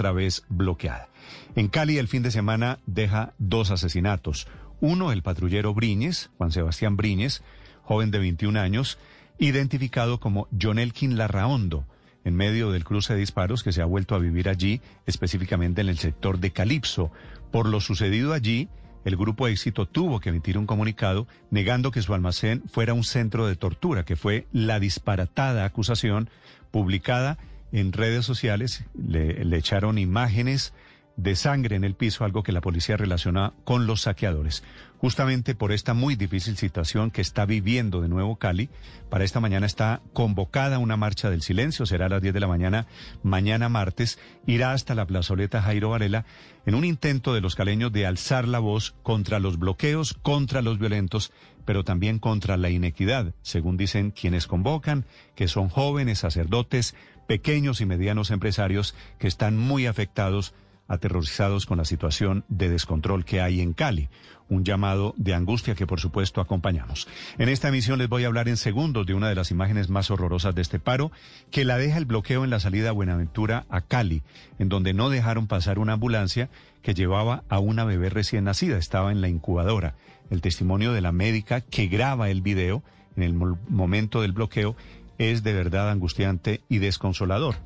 otra vez bloqueada. En Cali el fin de semana deja dos asesinatos. Uno, el patrullero Briñez, Juan Sebastián Briñez, joven de 21 años, identificado como John Elkin Larraondo, en medio del cruce de disparos que se ha vuelto a vivir allí, específicamente en el sector de Calipso. Por lo sucedido allí, el grupo Éxito tuvo que emitir un comunicado negando que su almacén fuera un centro de tortura, que fue la disparatada acusación publicada en redes sociales. Le, echaron imágenes de sangre en el piso, algo que la policía relaciona con los saqueadores. Justamente por esta muy difícil situación que está viviendo de nuevo Cali, para esta mañana está convocada una marcha del silencio, será a las 10 de la mañana, mañana martes, irá hasta la plazoleta Jairo Varela en un intento de los caleños de alzar la voz contra los bloqueos, contra los violentos, pero también contra la inequidad, según dicen quienes convocan, que son jóvenes, sacerdotes, pequeños y medianos empresarios que están muy afectados aterrorizados con la situación de descontrol que hay en Cali. Un llamado de angustia que por supuesto acompañamos. En esta emisión les voy a hablar en segundos de una de las imágenes más horrorosas de este paro, que la deja el bloqueo en la salida Buenaventura a Cali, en donde no dejaron pasar una ambulancia que llevaba a una bebé recién nacida, estaba en la incubadora. El testimonio de la médica que graba el video en el momento del bloqueo es de verdad angustiante y desconsolador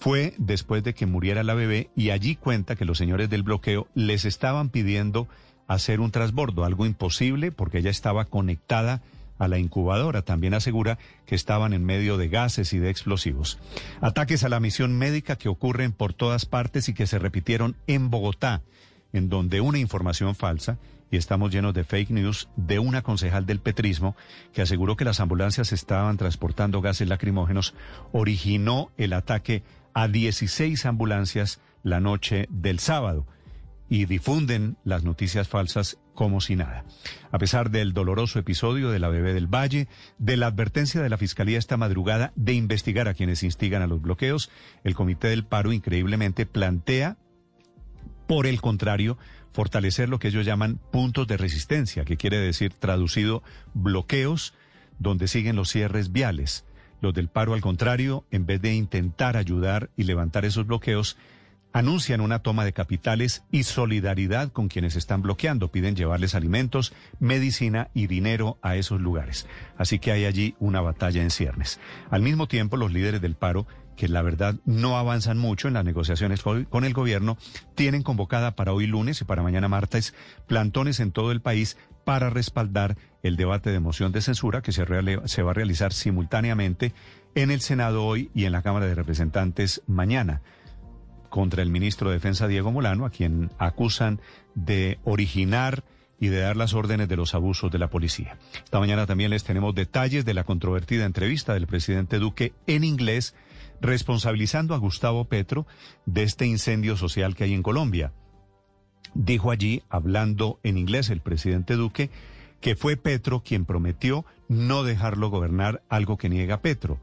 fue después de que muriera la bebé y allí cuenta que los señores del bloqueo les estaban pidiendo hacer un transbordo, algo imposible porque ella estaba conectada a la incubadora. También asegura que estaban en medio de gases y de explosivos. Ataques a la misión médica que ocurren por todas partes y que se repitieron en Bogotá, en donde una información falsa, y estamos llenos de fake news, de una concejal del petrismo que aseguró que las ambulancias estaban transportando gases lacrimógenos, originó el ataque a 16 ambulancias la noche del sábado y difunden las noticias falsas como si nada. A pesar del doloroso episodio de la bebé del Valle, de la advertencia de la Fiscalía esta madrugada de investigar a quienes instigan a los bloqueos, el Comité del Paro increíblemente plantea, por el contrario, fortalecer lo que ellos llaman puntos de resistencia, que quiere decir traducido bloqueos donde siguen los cierres viales. Los del paro, al contrario, en vez de intentar ayudar y levantar esos bloqueos, anuncian una toma de capitales y solidaridad con quienes están bloqueando. Piden llevarles alimentos, medicina y dinero a esos lugares. Así que hay allí una batalla en ciernes. Al mismo tiempo, los líderes del paro que la verdad no avanzan mucho en las negociaciones con el gobierno, tienen convocada para hoy lunes y para mañana martes plantones en todo el país para respaldar el debate de moción de censura que se, va a realizar simultáneamente en el Senado hoy y en la Cámara de Representantes mañana contra el ministro de Defensa Diego Molano, a quien acusan de originar y de dar las órdenes de los abusos de la policía. Esta mañana también les tenemos detalles de la controvertida entrevista del presidente Duque en inglés, responsabilizando a Gustavo Petro de este incendio social que hay en Colombia. Dijo allí, hablando en inglés, el presidente Duque, que fue Petro quien prometió no dejarlo gobernar, algo que niega Petro.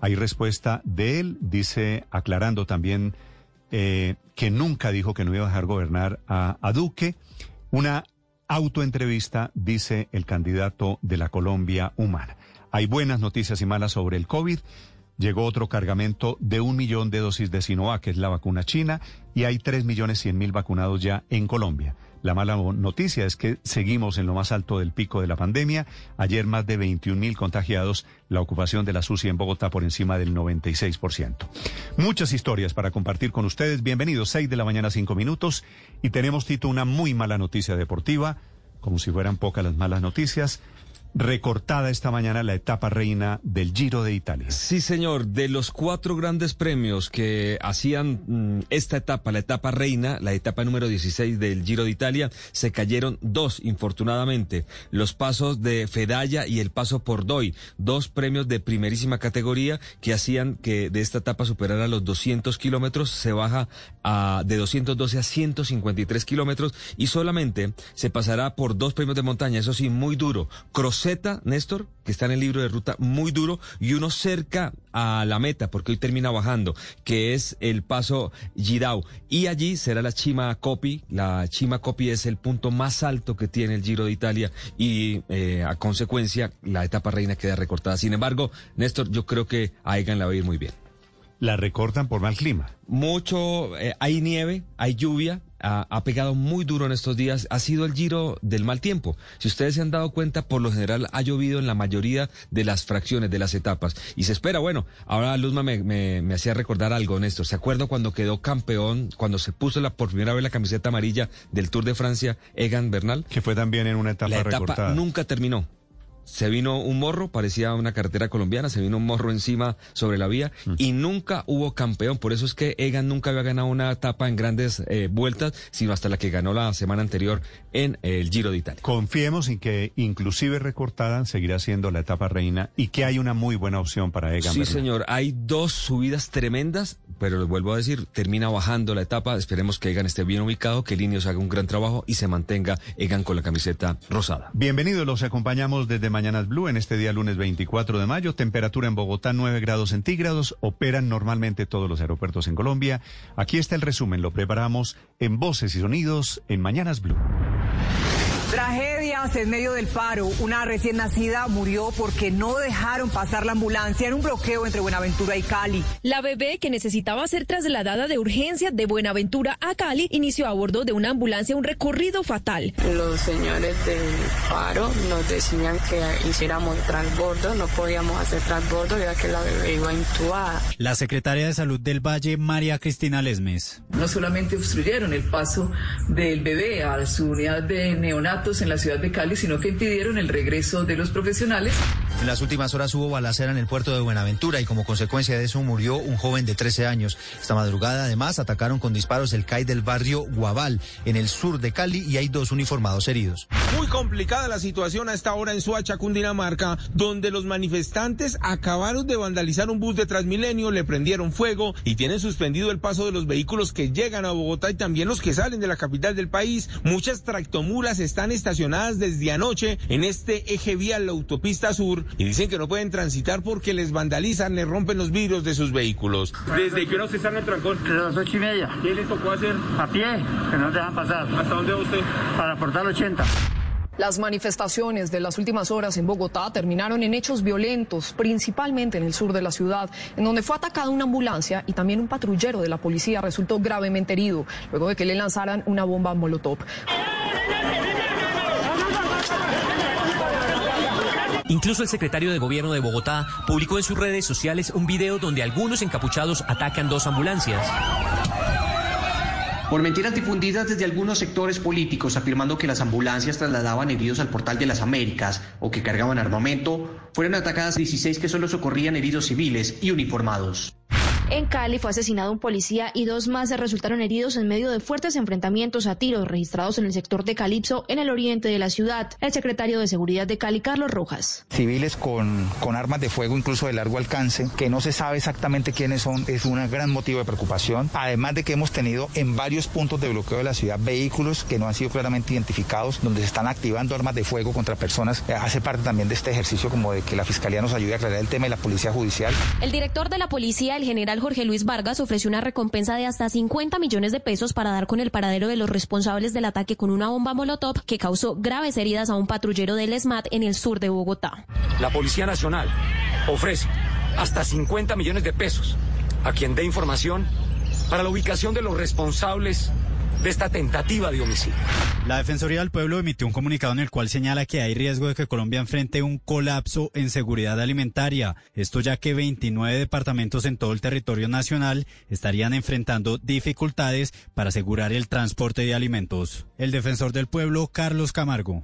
Hay respuesta de él, dice, aclarando también eh, que nunca dijo que no iba a dejar gobernar a, a Duque. Una autoentrevista, dice el candidato de la Colombia Humana. Hay buenas noticias y malas sobre el COVID. Llegó otro cargamento de un millón de dosis de Sinovac, que es la vacuna china, y hay tres millones cien mil vacunados ya en Colombia. La mala noticia es que seguimos en lo más alto del pico de la pandemia. Ayer más de 21 mil contagiados, la ocupación de la SUSI en Bogotá por encima del 96%. Muchas historias para compartir con ustedes. Bienvenidos, 6 de la mañana, 5 minutos. Y tenemos, Tito, una muy mala noticia deportiva, como si fueran pocas las malas noticias recortada esta mañana la etapa reina del Giro de Italia. Sí, señor. De los cuatro grandes premios que hacían mm, esta etapa, la etapa reina, la etapa número 16 del Giro de Italia, se cayeron dos, infortunadamente. Los pasos de Fedaya y el paso por Doy, dos premios de primerísima categoría que hacían que de esta etapa superara los 200 kilómetros, se baja a, de 212 a 153 kilómetros y solamente se pasará por dos premios de montaña, eso sí, muy duro. Z, Néstor, que está en el libro de ruta muy duro, y uno cerca a la meta, porque hoy termina bajando, que es el paso Gidau. Y allí será la Chima Copi. La Chima Copi es el punto más alto que tiene el Giro de Italia y eh, a consecuencia la etapa reina queda recortada. Sin embargo, Néstor, yo creo que a Egan la va a ir muy bien. la recortan por mal clima. Mucho, eh, hay nieve, hay lluvia, ha, pegado muy duro en estos días, ha sido el giro del mal tiempo. Si ustedes se han dado cuenta, por lo general ha llovido en la mayoría de las fracciones, de las etapas. Y se espera, bueno, ahora Luzma me, me, hacía recordar algo, Néstor. ¿Se acuerda cuando quedó campeón, cuando se puso la, por primera vez la camiseta amarilla del Tour de Francia, Egan Bernal? Que fue también en una etapa La etapa nunca terminó se vino un morro, parecía una carretera colombiana, se vino un morro encima sobre la vía mm. y nunca hubo campeón. Por eso es que Egan nunca había ganado una etapa en grandes eh, vueltas, sino hasta la que ganó la semana anterior en el Giro de Italia. Confiemos en que inclusive recortada seguirá siendo la etapa reina y que hay una muy buena opción para Egan. Sí, señor. Hay dos subidas tremendas, pero les vuelvo a decir, termina bajando la etapa. Esperemos que Egan esté bien ubicado, que Linios haga un gran trabajo y se mantenga Egan con la camiseta rosada. Bienvenidos, los acompañamos desde Mañanas Blue en este día lunes 24 de mayo. Temperatura en Bogotá 9 grados centígrados. Operan normalmente todos los aeropuertos en Colombia. Aquí está el resumen. Lo preparamos en Voces y Sonidos en Mañanas Blue. Tragedias en medio del paro. Una recién nacida murió porque no dejaron pasar la ambulancia en un bloqueo entre Buenaventura y Cali. La bebé que necesitaba ser trasladada de urgencia de Buenaventura a Cali inició a bordo de una ambulancia un recorrido fatal. Los señores del paro nos decían que hiciéramos transbordo, no podíamos hacer transbordo ya que la bebé iba intubada. La secretaria de Salud del Valle, María Cristina Lesmes. No solamente obstruyeron el paso del bebé a su unidad de neonatos, en la ciudad de Cali, sino que impidieron el regreso de los profesionales. En las últimas horas hubo balacera en el puerto de Buenaventura y como consecuencia de eso murió un joven de 13 años. Esta madrugada además atacaron con disparos el CAI del barrio Guabal en el sur de Cali y hay dos uniformados heridos. Muy complicada la situación a esta hora en Suacha, Cundinamarca, donde los manifestantes acabaron de vandalizar un bus de Transmilenio, le prendieron fuego y tienen suspendido el paso de los vehículos que llegan a Bogotá y también los que salen de la capital del país. Muchas tractomulas están estacionadas desde anoche en este eje vial, la autopista sur, y dicen que no pueden transitar porque les vandalizan, les rompen los vidrios de sus vehículos. ¿Desde qué hora se están en el trancón? Desde las ocho y media. ¿Qué les tocó hacer? A pie, que no dejan pasar. ¿Hasta dónde va usted? Para Portal 80. Las manifestaciones de las últimas horas en Bogotá terminaron en hechos violentos, principalmente en el sur de la ciudad, en donde fue atacada una ambulancia y también un patrullero de la policía resultó gravemente herido, luego de que le lanzaran una bomba molotov. Incluso el secretario de Gobierno de Bogotá publicó en sus redes sociales un video donde algunos encapuchados atacan dos ambulancias. Por mentiras difundidas desde algunos sectores políticos afirmando que las ambulancias trasladaban heridos al portal de las Américas o que cargaban armamento, fueron atacadas 16 que solo socorrían heridos civiles y uniformados. En Cali fue asesinado un policía y dos más se resultaron heridos en medio de fuertes enfrentamientos a tiros registrados en el sector de Calipso, en el oriente de la ciudad. El secretario de Seguridad de Cali, Carlos Rojas. Civiles con, con armas de fuego, incluso de largo alcance, que no se sabe exactamente quiénes son, es un gran motivo de preocupación. Además de que hemos tenido en varios puntos de bloqueo de la ciudad vehículos que no han sido claramente identificados, donde se están activando armas de fuego contra personas. Eh, hace parte también de este ejercicio como de que la Fiscalía nos ayude a aclarar el tema y la Policía Judicial. El director de la policía, el general Jorge Luis Vargas ofreció una recompensa de hasta 50 millones de pesos para dar con el paradero de los responsables del ataque con una bomba molotov que causó graves heridas a un patrullero del SMAT en el sur de Bogotá. La Policía Nacional ofrece hasta 50 millones de pesos a quien dé información para la ubicación de los responsables de esta tentativa de homicidio. La Defensoría del Pueblo emitió un comunicado en el cual señala que hay riesgo de que Colombia enfrente un colapso en seguridad alimentaria. Esto ya que 29 departamentos en todo el territorio nacional estarían enfrentando dificultades para asegurar el transporte de alimentos. El defensor del pueblo, Carlos Camargo.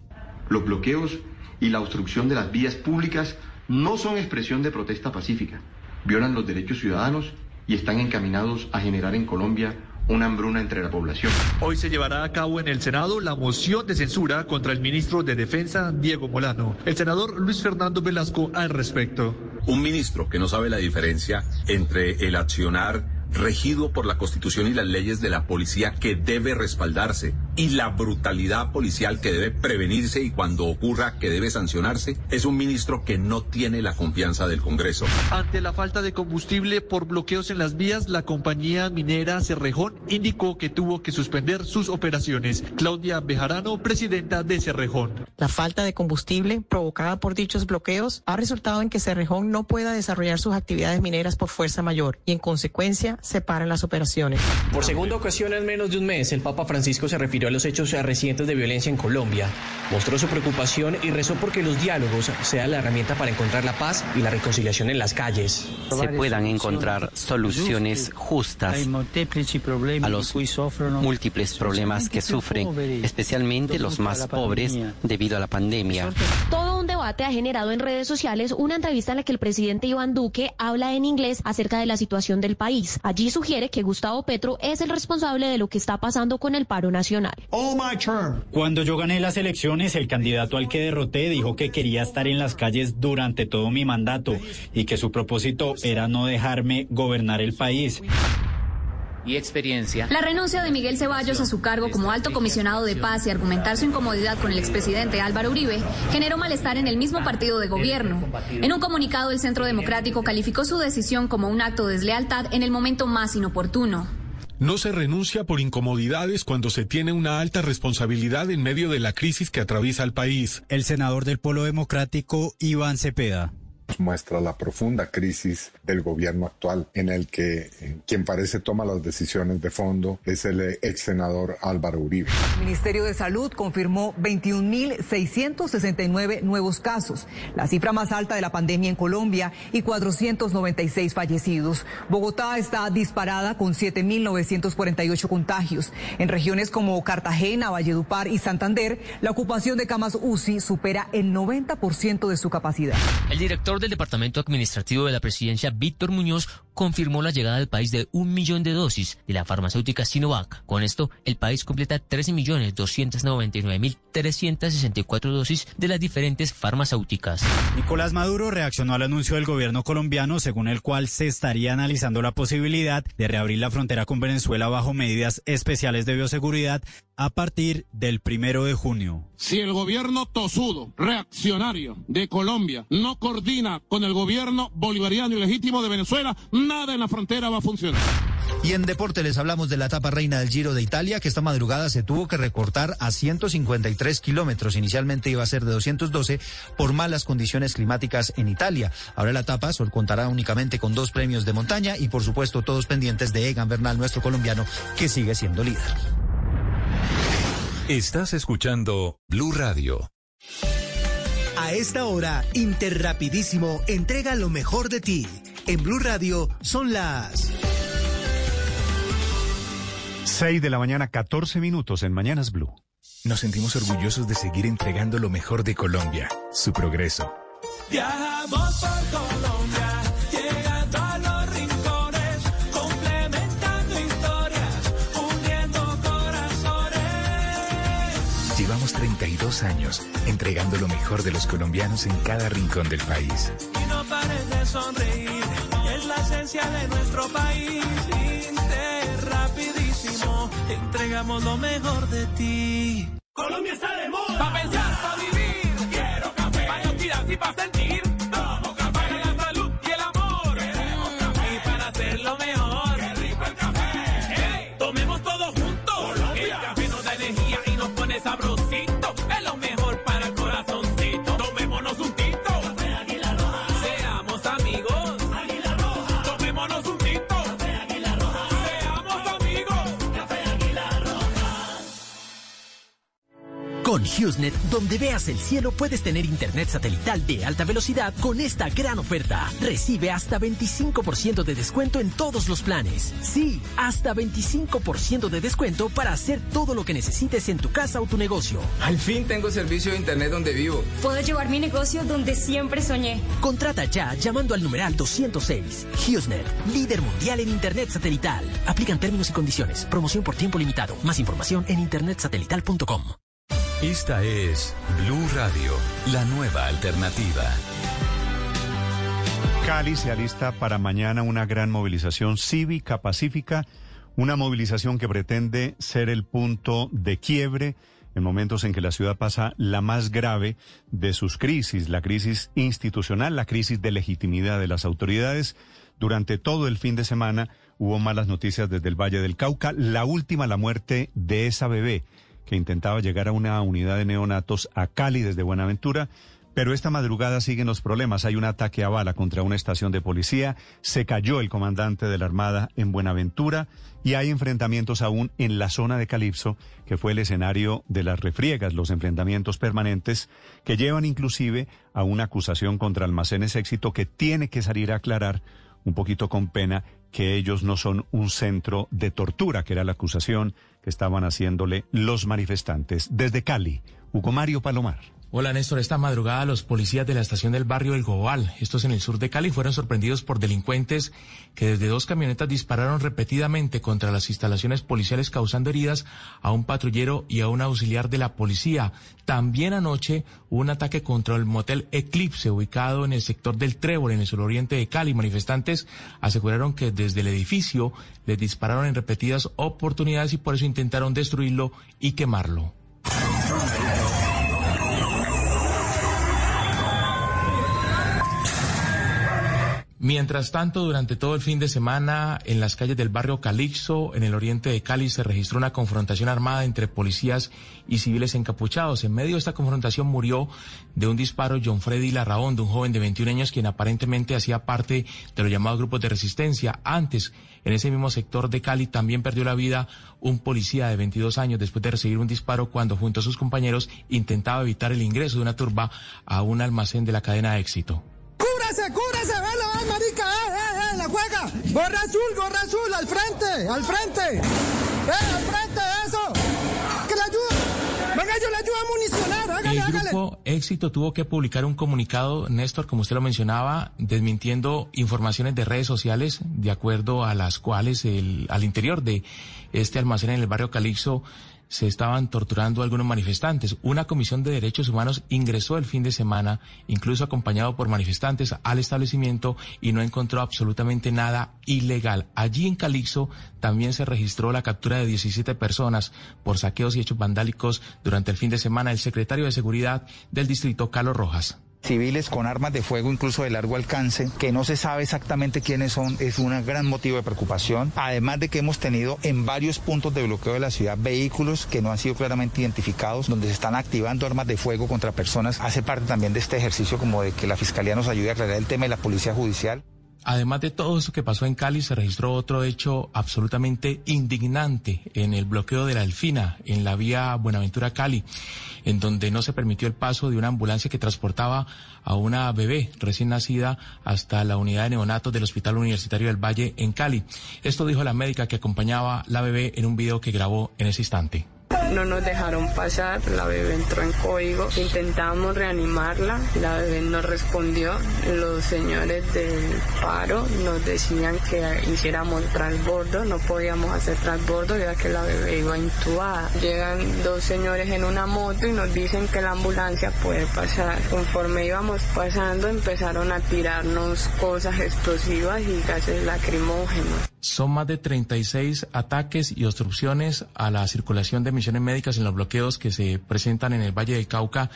Los bloqueos y la obstrucción de las vías públicas no son expresión de protesta pacífica. Violan los derechos ciudadanos y están encaminados a generar en Colombia una hambruna entre la población. Hoy se llevará a cabo en el Senado la moción de censura contra el ministro de Defensa, Diego Molano. El senador Luis Fernando Velasco al respecto. Un ministro que no sabe la diferencia entre el accionar regido por la Constitución y las leyes de la policía que debe respaldarse y la brutalidad policial que debe prevenirse y cuando ocurra que debe sancionarse, es un ministro que no tiene la confianza del Congreso. Ante la falta de combustible por bloqueos en las vías, la compañía minera Cerrejón indicó que tuvo que suspender sus operaciones. Claudia Bejarano, presidenta de Cerrejón. La falta de combustible provocada por dichos bloqueos ha resultado en que Cerrejón no pueda desarrollar sus actividades mineras por fuerza mayor y en consecuencia se paran las operaciones. Por segunda ocasión en menos de un mes, el Papa Francisco se refirió a los hechos recientes de violencia en Colombia. Mostró su preocupación y rezó porque los diálogos sean la herramienta para encontrar la paz y la reconciliación en las calles. Se puedan encontrar soluciones justas a los múltiples problemas que sufren, especialmente los más pobres debido a la pandemia. Debate ha generado en redes sociales una entrevista en la que el presidente Iván Duque habla en inglés acerca de la situación del país. Allí sugiere que Gustavo Petro es el responsable de lo que está pasando con el paro nacional. Cuando yo gané las elecciones, el candidato al que derroté dijo que quería estar en las calles durante todo mi mandato y que su propósito era no dejarme gobernar el país y experiencia. La renuncia de Miguel Ceballos a su cargo como alto comisionado de paz y argumentar su incomodidad con el expresidente Álvaro Uribe generó malestar en el mismo partido de gobierno. En un comunicado, el Centro Democrático calificó su decisión como un acto de deslealtad en el momento más inoportuno. No se renuncia por incomodidades cuando se tiene una alta responsabilidad en medio de la crisis que atraviesa el país. El senador del Polo Democrático, Iván Cepeda muestra la profunda crisis del gobierno actual en el que eh, quien parece toma las decisiones de fondo es el eh, ex senador Álvaro Uribe. El Ministerio de Salud confirmó 21.669 nuevos casos, la cifra más alta de la pandemia en Colombia y 496 fallecidos. Bogotá está disparada con 7.948 contagios. En regiones como Cartagena, Valledupar y Santander, la ocupación de camas UCI supera el 90% de su capacidad. El director del Departamento Administrativo de la Presidencia, Víctor Muñoz, confirmó la llegada al país de un millón de dosis de la farmacéutica Sinovac. Con esto, el país completa 13.299.364 dosis de las diferentes farmacéuticas. Nicolás Maduro reaccionó al anuncio del gobierno colombiano según el cual se estaría analizando la posibilidad de reabrir la frontera con Venezuela bajo medidas especiales de bioseguridad a partir del primero de junio. Si el gobierno tosudo, reaccionario de Colombia no coordina con el gobierno bolivariano y legítimo de Venezuela, nada en la frontera va a funcionar. Y en deporte les hablamos de la etapa reina del Giro de Italia, que esta madrugada se tuvo que recortar a 153 kilómetros. Inicialmente iba a ser de 212 por malas condiciones climáticas en Italia. Ahora la etapa contará únicamente con dos premios de montaña y por supuesto todos pendientes de Egan Bernal, nuestro colombiano, que sigue siendo líder. Estás escuchando Blue Radio. A esta hora, Interrapidísimo entrega lo mejor de ti. En Blue Radio son las 6 de la mañana, 14 minutos en Mañanas Blue. Nos sentimos orgullosos de seguir entregando lo mejor de Colombia, su progreso. Viajamos por Colombia, llegando a los rincones, complementando historias, uniendo corazones. Llevamos 32 años entregando lo mejor de los colombianos en cada rincón del país. Y no pares de sonreír, de nuestro país. Rapidísimo, entregamos lo mejor de ti. Colombia está de moda. Pa' pensar, pa' vivir. Quiero café. Pa' y pa' sentir. Café. Para la salud y el amor. Y para hacerlo mejor. Rico el café. Tomemos todos juntos. Nos da energía y nos pone sabrosito. HughesNet, donde veas el cielo puedes tener internet satelital de alta velocidad con esta gran oferta. Recibe hasta 25% de descuento en todos los planes. Sí, hasta 25% de descuento para hacer todo lo que necesites en tu casa o tu negocio. Al fin tengo servicio de internet donde vivo. Puedo llevar mi negocio donde siempre soñé. Contrata ya llamando al numeral 206. HughesNet, líder mundial en internet satelital. Aplican términos y condiciones. Promoción por tiempo limitado. Más información en internetsatelital.com. Esta es Blue Radio, la nueva alternativa. Cali se alista para mañana una gran movilización cívica, pacífica, Una movilización que pretende ser el punto de quiebre en momentos en que la ciudad pasa la más grave de sus crisis, la crisis institucional, la crisis de legitimidad de las autoridades. Durante todo el fin de semana hubo malas noticias desde el Valle del Cauca. La última, la muerte de esa bebé que intentaba llegar a una unidad de neonatos a Cali desde Buenaventura. Pero esta madrugada siguen los problemas. Hay un ataque a bala contra una estación de policía. Se cayó el comandante de la Armada en Buenaventura y hay enfrentamientos aún en la zona de Calipso, que fue el escenario de las refriegas, los enfrentamientos permanentes que llevan inclusive a una acusación contra Almacenes Éxito que tiene que salir a aclarar un poquito con pena que ellos no son un centro de tortura, que era la acusación que estaban haciéndole los manifestantes. Desde Cali, Hugo Mario Palomar. Hola Néstor, esta madrugada los policías de la estación del barrio El Gobal, estos en el sur de Cali, fueron sorprendidos por delincuentes que desde dos camionetas dispararon repetidamente contra las instalaciones policiales causando heridas a un patrullero y a un auxiliar de la policía. También anoche hubo un ataque contra el motel Eclipse ubicado en el sector del Trébol en el suroriente de Cali. Manifestantes aseguraron que desde el edificio les dispararon en repetidas oportunidades y por eso intentaron destruirlo y quemarlo. Mientras tanto, durante todo el fin de semana, en las calles del barrio Calixo, en el oriente de Cali, se registró una confrontación armada entre policías y civiles encapuchados. En medio de esta confrontación murió de un disparo John Freddy Larraón, de un joven de 21 años, quien aparentemente hacía parte de los llamados grupos de resistencia. Antes, en ese mismo sector de Cali, también perdió la vida un policía de 22 años después de recibir un disparo cuando, junto a sus compañeros, intentaba evitar el ingreso de una turba a un almacén de la cadena éxito. ¡Cúbrase, cúbrase! ¡Vela, marica! ¡Eh, eh, eh! ¡La juega! ¡Gorra azul, gorra azul! ¡Al frente, al frente! ¡Eh, al frente, eso! ¡Que le ayude! ¡Venga, yo le ayudo a municionar! ¡Hágale, El hágale! grupo Éxito tuvo que publicar un comunicado, Néstor, como usted lo mencionaba, desmintiendo informaciones de redes sociales, de acuerdo a las cuales el, al interior de este almacén en el barrio Calixto se estaban torturando algunos manifestantes. Una comisión de derechos humanos ingresó el fin de semana, incluso acompañado por manifestantes, al establecimiento y no encontró absolutamente nada ilegal. Allí en Calixto también se registró la captura de 17 personas por saqueos y hechos vandálicos durante el fin de semana. El secretario de Seguridad del distrito, Carlos Rojas civiles con armas de fuego incluso de largo alcance, que no se sabe exactamente quiénes son, es un gran motivo de preocupación. Además de que hemos tenido en varios puntos de bloqueo de la ciudad vehículos que no han sido claramente identificados, donde se están activando armas de fuego contra personas, hace parte también de este ejercicio como de que la Fiscalía nos ayude a aclarar el tema de la Policía Judicial. Además de todo eso que pasó en Cali, se registró otro hecho absolutamente indignante en el bloqueo de la Alfina, en la vía Buenaventura-Cali, en donde no se permitió el paso de una ambulancia que transportaba a una bebé recién nacida hasta la unidad de neonatos del Hospital Universitario del Valle en Cali. Esto dijo la médica que acompañaba la bebé en un video que grabó en ese instante. No nos dejaron pasar, la bebé entró en código, intentamos reanimarla, la bebé no respondió, los señores del paro nos decían que hiciéramos transbordo, no podíamos hacer transbordo ya que la bebé iba intubada. Llegan dos señores en una moto y nos dicen que la ambulancia puede pasar. Conforme íbamos pasando empezaron a tirarnos cosas explosivas y gases lacrimógenos. Son más de 36 ataques y obstrucciones a la circulación de misiones médicas en los bloqueos que se presentan en el Valle del Cauca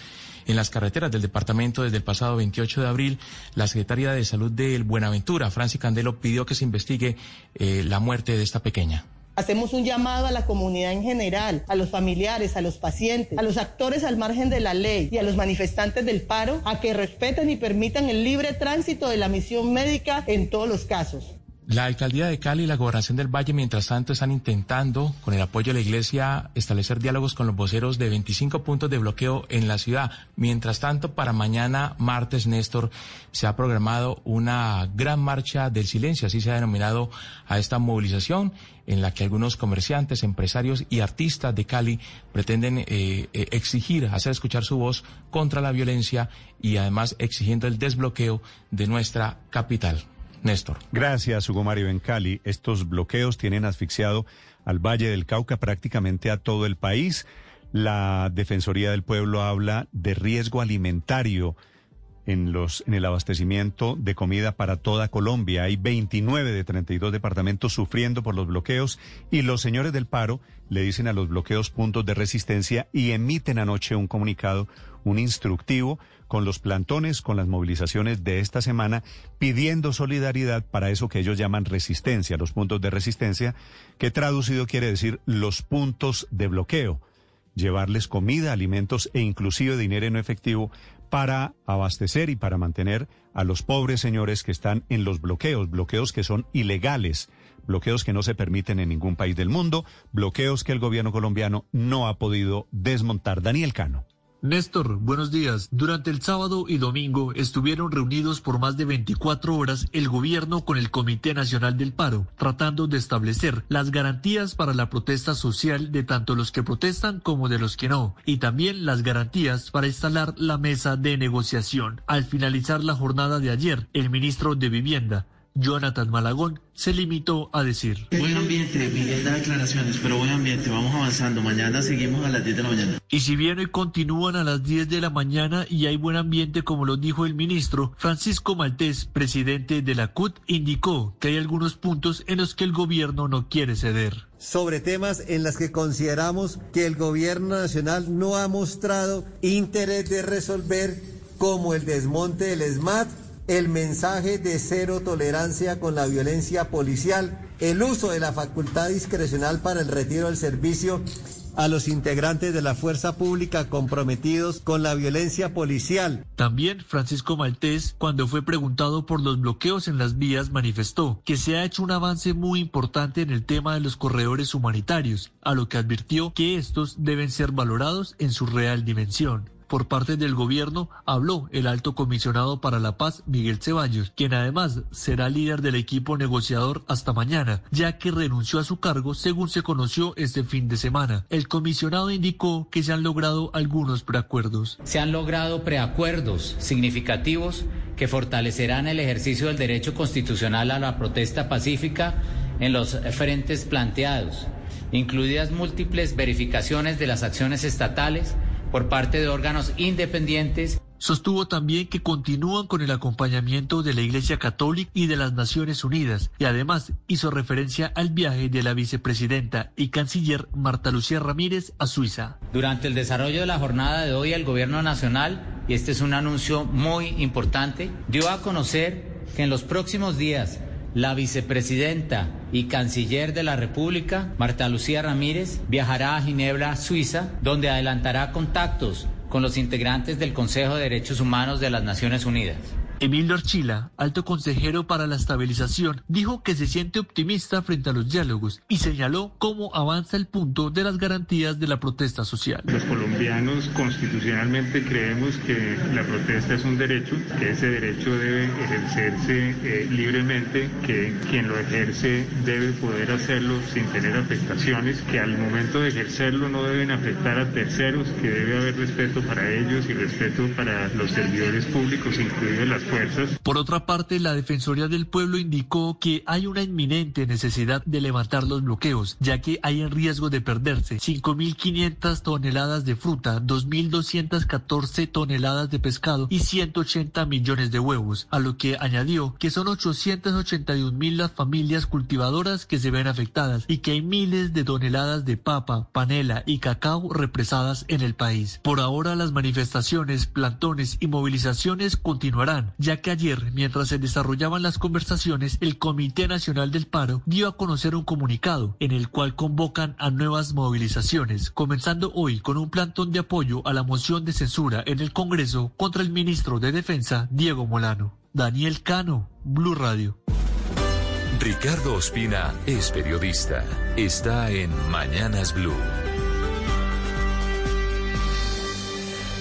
en las carreteras del departamento desde el pasado 28 de abril. La secretaria de Salud del Buenaventura, Francis Candelo, pidió que se investigue eh, la muerte de esta pequeña. Hacemos un llamado a la comunidad en general, a los familiares, a los pacientes, a los actores al margen de la ley y a los manifestantes del paro a que respeten y permitan el libre tránsito de la misión médica en todos los casos. La alcaldía de Cali y la gobernación del Valle, mientras tanto, están intentando, con el apoyo de la iglesia, establecer diálogos con los voceros de 25 puntos de bloqueo en la ciudad. Mientras tanto, para mañana, martes, Néstor, se ha programado una gran marcha del silencio, así se ha denominado a esta movilización, en la que algunos comerciantes, empresarios y artistas de Cali pretenden eh, eh, exigir, hacer escuchar su voz contra la violencia y además exigiendo el desbloqueo de nuestra capital. Néstor. Gracias, Hugo Mario. En Cali, estos bloqueos tienen asfixiado al Valle del Cauca, prácticamente a todo el país. La Defensoría del Pueblo habla de riesgo alimentario en, los, en el abastecimiento de comida para toda Colombia. Hay 29 de 32 departamentos sufriendo por los bloqueos y los señores del paro le dicen a los bloqueos puntos de resistencia y emiten anoche un comunicado, un instructivo con los plantones, con las movilizaciones de esta semana, pidiendo solidaridad para eso que ellos llaman resistencia, los puntos de resistencia, que traducido quiere decir los puntos de bloqueo llevarles comida, alimentos e inclusive dinero en efectivo para abastecer y para mantener a los pobres señores que están en los bloqueos, bloqueos que son ilegales, bloqueos que no se permiten en ningún país del mundo, bloqueos que el gobierno colombiano no ha podido desmontar. Daniel Cano. Néstor, buenos días. Durante el sábado y domingo estuvieron reunidos por más de 24 horas el gobierno con el Comité Nacional del Paro, tratando de establecer las garantías para la protesta social de tanto los que protestan como de los que no, y también las garantías para instalar la mesa de negociación. Al finalizar la jornada de ayer, el ministro de Vivienda, Jonathan Malagón se limitó a decir. Buen ambiente, Miguel da declaraciones, pero buen ambiente, vamos avanzando. Mañana seguimos a las 10 de la mañana. Y si bien hoy continúan a las 10 de la mañana y hay buen ambiente, como lo dijo el ministro, Francisco Maltés, presidente de la CUT, indicó que hay algunos puntos en los que el gobierno no quiere ceder. Sobre temas en los que consideramos que el gobierno nacional no ha mostrado interés de resolver, como el desmonte del SMAT el mensaje de cero tolerancia con la violencia policial, el uso de la facultad discrecional para el retiro del servicio a los integrantes de la fuerza pública comprometidos con la violencia policial. También Francisco Maltés, cuando fue preguntado por los bloqueos en las vías, manifestó que se ha hecho un avance muy importante en el tema de los corredores humanitarios, a lo que advirtió que estos deben ser valorados en su real dimensión. Por parte del gobierno habló el alto comisionado para la paz Miguel Ceballos, quien además será líder del equipo negociador hasta mañana, ya que renunció a su cargo según se conoció este fin de semana. El comisionado indicó que se han logrado algunos preacuerdos. Se han logrado preacuerdos significativos que fortalecerán el ejercicio del derecho constitucional a la protesta pacífica en los frentes planteados, incluidas múltiples verificaciones de las acciones estatales por parte de órganos independientes. Sostuvo también que continúan con el acompañamiento de la Iglesia Católica y de las Naciones Unidas y además hizo referencia al viaje de la vicepresidenta y canciller Marta Lucía Ramírez a Suiza. Durante el desarrollo de la jornada de hoy el Gobierno Nacional, y este es un anuncio muy importante, dio a conocer que en los próximos días la vicepresidenta y canciller de la República, Marta Lucía Ramírez, viajará a Ginebra, Suiza, donde adelantará contactos con los integrantes del Consejo de Derechos Humanos de las Naciones Unidas. Emilio Archila, alto consejero para la estabilización, dijo que se siente optimista frente a los diálogos y señaló cómo avanza el punto de las garantías de la protesta social. Los colombianos constitucionalmente creemos que la protesta es un derecho, que ese derecho debe ejercerse eh, libremente, que quien lo ejerce debe poder hacerlo sin tener afectaciones, que al momento de ejercerlo no deben afectar a terceros, que debe haber respeto para ellos y respeto para los servidores públicos, incluidas las por otra parte, la Defensoría del Pueblo indicó que hay una inminente necesidad de levantar los bloqueos, ya que hay en riesgo de perderse 5.500 toneladas de fruta, 2.214 toneladas de pescado y 180 millones de huevos, a lo que añadió que son 881.000 las familias cultivadoras que se ven afectadas y que hay miles de toneladas de papa, panela y cacao represadas en el país. Por ahora las manifestaciones, plantones y movilizaciones continuarán ya que ayer, mientras se desarrollaban las conversaciones, el Comité Nacional del Paro dio a conocer un comunicado en el cual convocan a nuevas movilizaciones, comenzando hoy con un plantón de apoyo a la moción de censura en el Congreso contra el ministro de Defensa, Diego Molano. Daniel Cano, Blue Radio. Ricardo Ospina es periodista. Está en Mañanas Blue.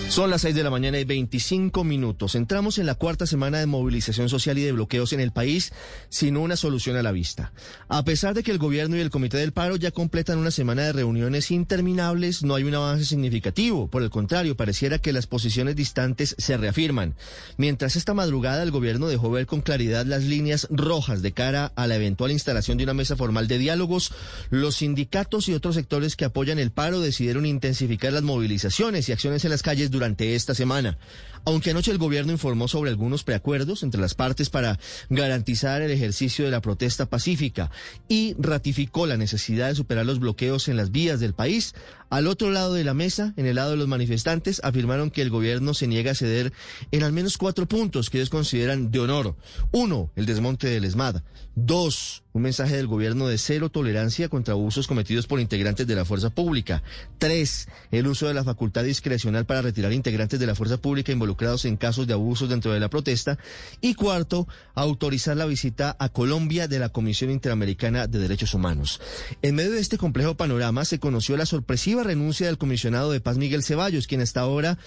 Son las 6 de la mañana y 25 minutos. Entramos en la cuarta semana de movilización social y de bloqueos en el país sin una solución a la vista. A pesar de que el gobierno y el Comité del Paro ya completan una semana de reuniones interminables, no hay un avance significativo. Por el contrario, pareciera que las posiciones distantes se reafirman. Mientras esta madrugada el gobierno dejó ver con claridad las líneas rojas de cara a la eventual instalación de una mesa formal de diálogos, los sindicatos y otros sectores que apoyan el paro decidieron intensificar las movilizaciones y acciones en las calles durante esta semana. Aunque anoche el gobierno informó sobre algunos preacuerdos entre las partes para garantizar el ejercicio de la protesta pacífica y ratificó la necesidad de superar los bloqueos en las vías del país, al otro lado de la mesa, en el lado de los manifestantes, afirmaron que el gobierno se niega a ceder en al menos cuatro puntos que ellos consideran de honor. Uno, el desmonte del ESMAD. Dos, un mensaje del gobierno de cero tolerancia contra abusos cometidos por integrantes de la fuerza pública. Tres, el uso de la facultad discrecional para retirar integrantes de la fuerza pública involucrados en casos de abusos dentro de la protesta. Y cuarto, autorizar la visita a Colombia de la Comisión Interamericana de Derechos Humanos. En medio de este complejo panorama se conoció la sorpresiva renuncia del comisionado de paz Miguel Ceballos, quien hasta ahora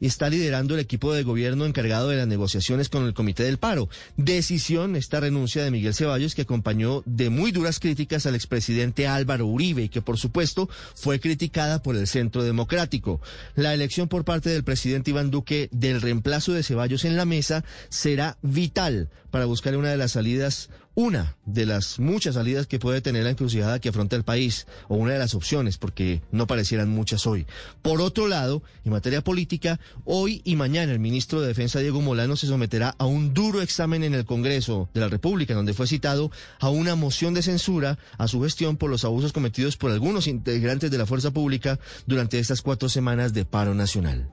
está liderando el equipo de gobierno encargado de las negociaciones con el Comité del Paro. Decisión esta renuncia de Miguel Ceballos que acompañó de muy duras críticas al expresidente Álvaro Uribe y que por supuesto fue criticada por el Centro Democrático. La elección por parte del presidente Iván Duque del reemplazo de Ceballos en la mesa será vital para buscar una de las salidas una de las muchas salidas que puede tener la encrucijada que afronta el país, o una de las opciones, porque no parecieran muchas hoy. Por otro lado, en materia política, hoy y mañana el ministro de Defensa Diego Molano se someterá a un duro examen en el Congreso de la República, donde fue citado a una moción de censura a su gestión por los abusos cometidos por algunos integrantes de la fuerza pública durante estas cuatro semanas de paro nacional.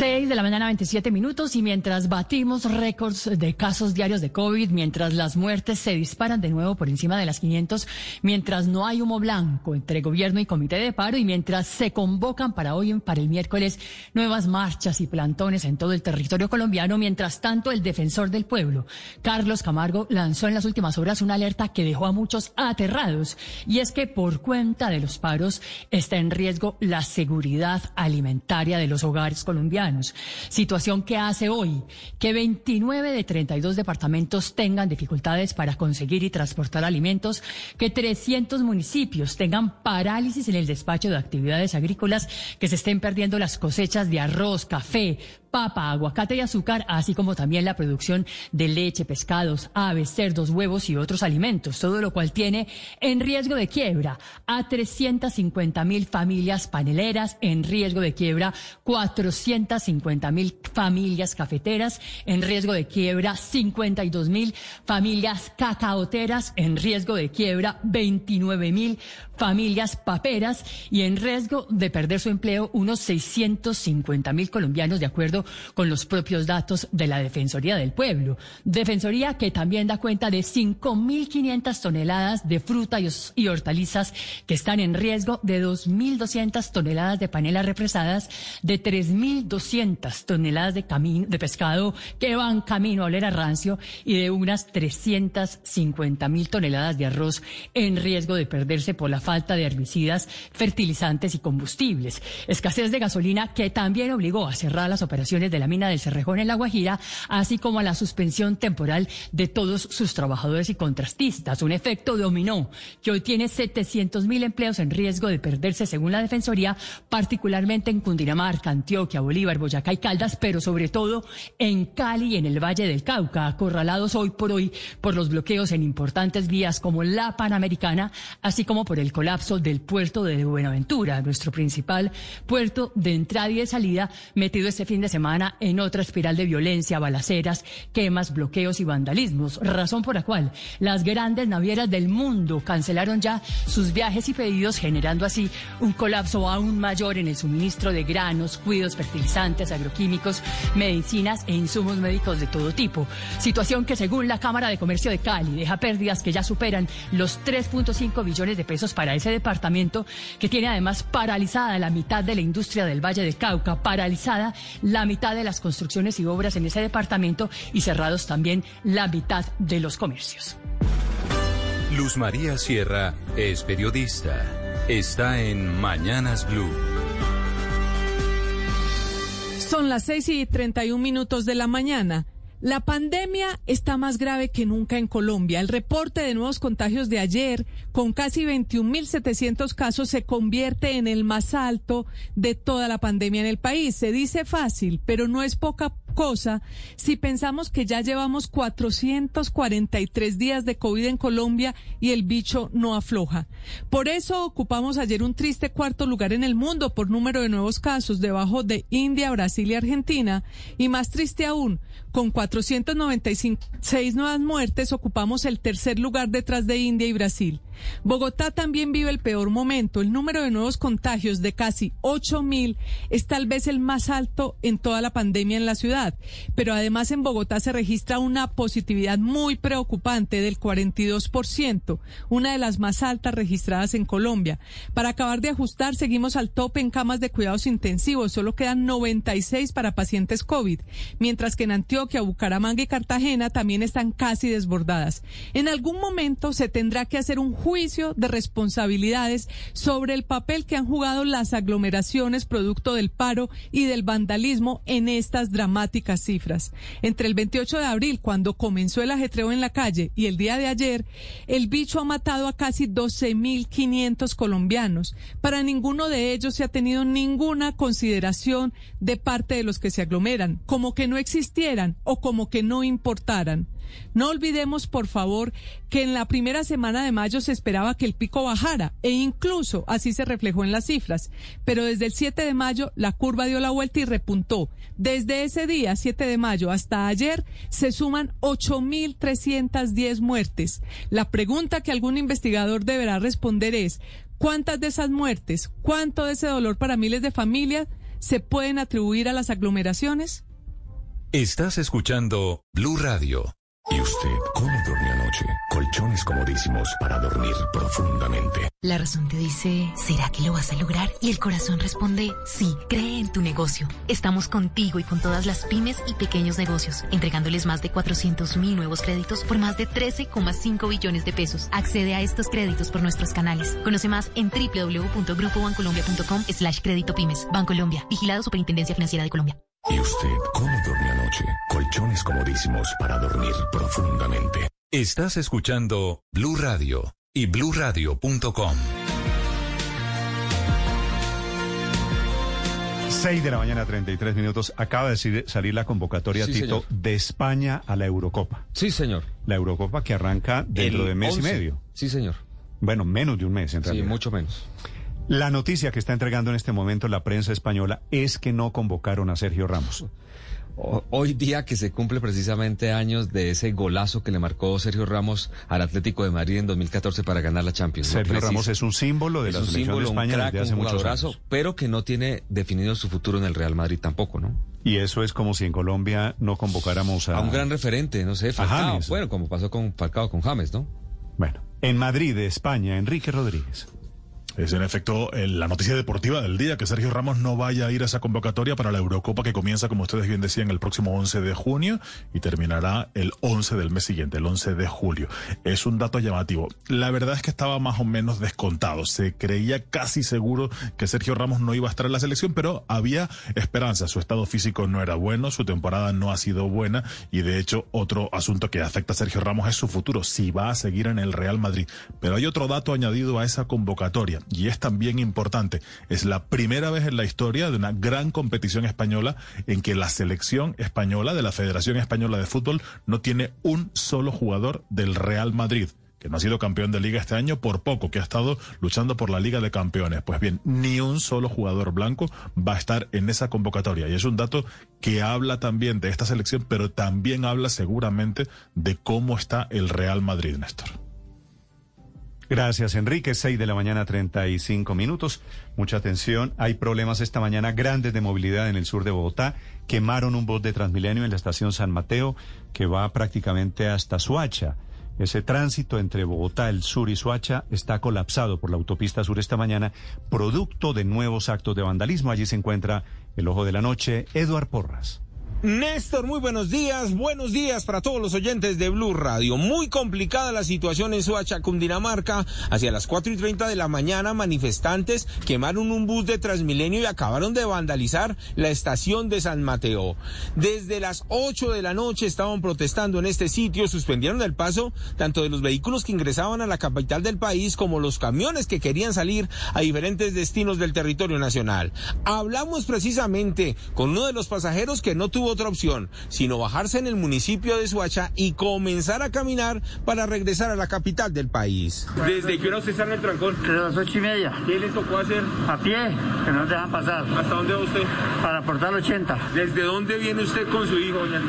6 de la mañana, 27 minutos, y mientras batimos récords de casos diarios de COVID, mientras las muertes se disparan de nuevo por encima de las 500, mientras no hay humo blanco entre gobierno y comité de paro, y mientras se convocan para hoy, para el miércoles, nuevas marchas y plantones en todo el territorio colombiano, mientras tanto el defensor del pueblo, Carlos Camargo, lanzó en las últimas horas una alerta que dejó a muchos aterrados, y es que por cuenta de los paros está en riesgo la seguridad alimentaria de los hogares colombianos situación que hace hoy que 29 de 32 departamentos tengan dificultades para conseguir y transportar alimentos, que 300 municipios tengan parálisis en el despacho de actividades agrícolas, que se estén perdiendo las cosechas de arroz, café, papa, aguacate y azúcar, así como también la producción de leche, pescados, aves, cerdos, huevos y otros alimentos, todo lo cual tiene en riesgo de quiebra a 350 mil familias paneleras, en riesgo de quiebra 450 mil familias cafeteras, en riesgo de quiebra 52 mil familias cacaoteras, en riesgo de quiebra 29 mil familias paperas y en riesgo de perder su empleo unos 650 mil colombianos de acuerdo con los propios datos de la Defensoría del Pueblo. Defensoría que también da cuenta de 5.500 toneladas de fruta y hortalizas que están en riesgo, de 2.200 toneladas de panelas represadas, de 3.200 toneladas de, de pescado que van camino a oler a rancio y de unas 350 mil toneladas de arroz en riesgo de perderse por la falta de herbicidas, fertilizantes y combustibles. Escasez de gasolina que también obligó a cerrar las operaciones de la mina del Cerrejón en La Guajira, así como a la suspensión temporal de todos sus trabajadores y contrastistas. Un efecto dominó que hoy tiene 700 mil empleos en riesgo de perderse según la Defensoría, particularmente en Cundinamarca, Antioquia, Bolívar, Boyacá y Caldas, pero sobre todo en Cali y en el Valle del Cauca, acorralados hoy por hoy por los bloqueos en importantes vías como la Panamericana, así como por el colapso del puerto de Buenaventura, nuestro principal puerto de entrada y de salida, metido este fin de semana en otra espiral de violencia, balaceras, quemas, bloqueos y vandalismos, razón por la cual las grandes navieras del mundo cancelaron ya sus viajes y pedidos, generando así un colapso aún mayor en el suministro de granos, cuidos, fertilizantes, agroquímicos, medicinas e insumos médicos de todo tipo. Situación que según la Cámara de Comercio de Cali deja pérdidas que ya superan los 3.5 billones de pesos para ese departamento que tiene además paralizada la mitad de la industria del Valle del Cauca, paralizada la mitad de las construcciones y obras en ese departamento y cerrados también la mitad de los comercios. Luz María Sierra es periodista. Está en Mañanas Blue. Son las 6 y 31 minutos de la mañana. La pandemia está más grave que nunca en Colombia. El reporte de nuevos contagios de ayer, con casi 21.700 casos, se convierte en el más alto de toda la pandemia en el país. Se dice fácil, pero no es poca cosa si pensamos que ya llevamos 443 días de COVID en Colombia y el bicho no afloja. Por eso ocupamos ayer un triste cuarto lugar en el mundo por número de nuevos casos, debajo de India, Brasil y Argentina. Y más triste aún, con 496 nuevas muertes, ocupamos el tercer lugar detrás de India y Brasil. Bogotá también vive el peor momento. El número de nuevos contagios de casi 8 mil es tal vez el más alto en toda la pandemia en la ciudad. Pero además en Bogotá se registra una positividad muy preocupante del 42%, una de las más altas registradas en Colombia. Para acabar de ajustar, seguimos al tope en camas de cuidados intensivos. Solo quedan 96 para pacientes COVID, mientras que en Antioquia, Bucaramanga y Cartagena también están casi desbordadas. En algún momento se tendrá que hacer un juicio de responsabilidades sobre el papel que han jugado las aglomeraciones producto del paro y del vandalismo en estas dramáticas cifras. Entre el 28 de abril, cuando comenzó el ajetreo en la calle, y el día de ayer, el bicho ha matado a casi 12.500 colombianos. Para ninguno de ellos se ha tenido ninguna consideración de parte de los que se aglomeran, como que no existieran o como que no importaran. No olvidemos, por favor, que en la primera semana de mayo se esperaba que el pico bajara e incluso así se reflejó en las cifras. Pero desde el 7 de mayo la curva dio la vuelta y repuntó. Desde ese día, 7 de mayo, hasta ayer se suman 8.310 muertes. La pregunta que algún investigador deberá responder es, ¿cuántas de esas muertes, cuánto de ese dolor para miles de familias se pueden atribuir a las aglomeraciones? Estás escuchando Blue Radio. ¿Y usted cómo durmió anoche? Colchones comodísimos para dormir profundamente. La razón te dice, ¿será que lo vas a lograr? Y el corazón responde, sí, cree en tu negocio. Estamos contigo y con todas las pymes y pequeños negocios, entregándoles más de 400 mil nuevos créditos por más de 13,5 billones de pesos. Accede a estos créditos por nuestros canales. Conoce más en www.grupobancolombia.com slash crédito pymes. Bancolombia, vigilado Superintendencia Financiera de Colombia. ¿Y usted cómo durmió anoche? Colchones comodísimos para dormir profundamente. Estás escuchando Blue Radio y bluradio.com. 6 de la mañana, 33 minutos. Acaba de salir la convocatoria, Sí, Tito, señor. de España a la Eurocopa. Sí, señor. La Eurocopa que arranca dentro El de mes 11. y medio. Sí, señor. Bueno, menos de un mes, en Sí, realidad. mucho menos. La noticia que está entregando en este momento la prensa española es que no convocaron a Sergio Ramos. Hoy día que se cumple precisamente años de ese golazo que le marcó Sergio Ramos al Atlético de Madrid en 2014 para ganar la Champions. Sergio. Ramos es un símbolo de Es la un selección símbolo, de un crack, desde hace un muchos años. pero que no tiene definido su futuro en el Real Madrid tampoco, ¿no? Y eso es como si en Colombia no convocáramos a... A un gran referente, no sé, Falcao. Bueno, como pasó con Falcao, con James, ¿no? Bueno, en Madrid, España, Enrique Rodríguez. Es en efecto eh, la noticia deportiva del día, que Sergio Ramos no vaya a ir a esa convocatoria para la Eurocopa que comienza, como ustedes bien decían, el próximo 11 de junio y terminará el 11 del mes siguiente, el 11 de julio. Es un dato llamativo. La verdad es que estaba más o menos descontado. Se creía casi seguro que Sergio Ramos no iba a estar en la selección, pero había esperanza. Su estado físico no era bueno, su temporada no ha sido buena y de hecho otro asunto que afecta a Sergio Ramos es su futuro, si va a seguir en el Real Madrid. Pero hay otro dato añadido a esa convocatoria y es también importante. Es la primera vez en la historia de una gran competición española en que la selección española de la Federación Española de Fútbol no tiene un solo jugador del Real Madrid que no ha sido campeón de liga este año por poco, que ha estado luchando por la Liga de Campeones. Pues bien, ni un solo jugador blanco va a estar en esa convocatoria. Y es un dato que habla también de esta selección, pero también habla seguramente de cómo está el Real Madrid, Néstor. Gracias, Enrique. 6 de la mañana, 35 minutos. Mucha atención. Hay problemas esta mañana grandes de movilidad en el sur de Bogotá. Quemaron un bus de Transmilenio en la estación San Mateo que va prácticamente hasta Suacha. Ese tránsito entre Bogotá, el sur y Suacha está colapsado por la autopista sur esta mañana, producto de nuevos actos de vandalismo. Allí se encuentra el ojo de la noche, Eduard Porras. Néstor, muy buenos días. Buenos días para todos los oyentes de Blue Radio. Muy complicada la situación en Suacha, Cundinamarca. Hacia las 4 y 30 de la mañana, manifestantes quemaron un bus de Transmilenio y acabaron de vandalizar la estación de San Mateo. Desde las 8 de la noche estaban protestando en este sitio. Suspendieron el paso tanto de los vehículos que ingresaban a la capital del país como los camiones que querían salir a diferentes destinos del territorio nacional. Hablamos precisamente con uno de los pasajeros que no tuvo otra opción, sino bajarse en el municipio de Suacha y comenzar a caminar para regresar a la capital del país. ¿Desde qué hora usted está en el trancón? Desde las ocho y media. ¿Qué le tocó hacer? A pie, que no nos dejan pasar. ¿Hasta dónde va usted? Para Portal 80. ¿Desde dónde viene usted con su hijo, doña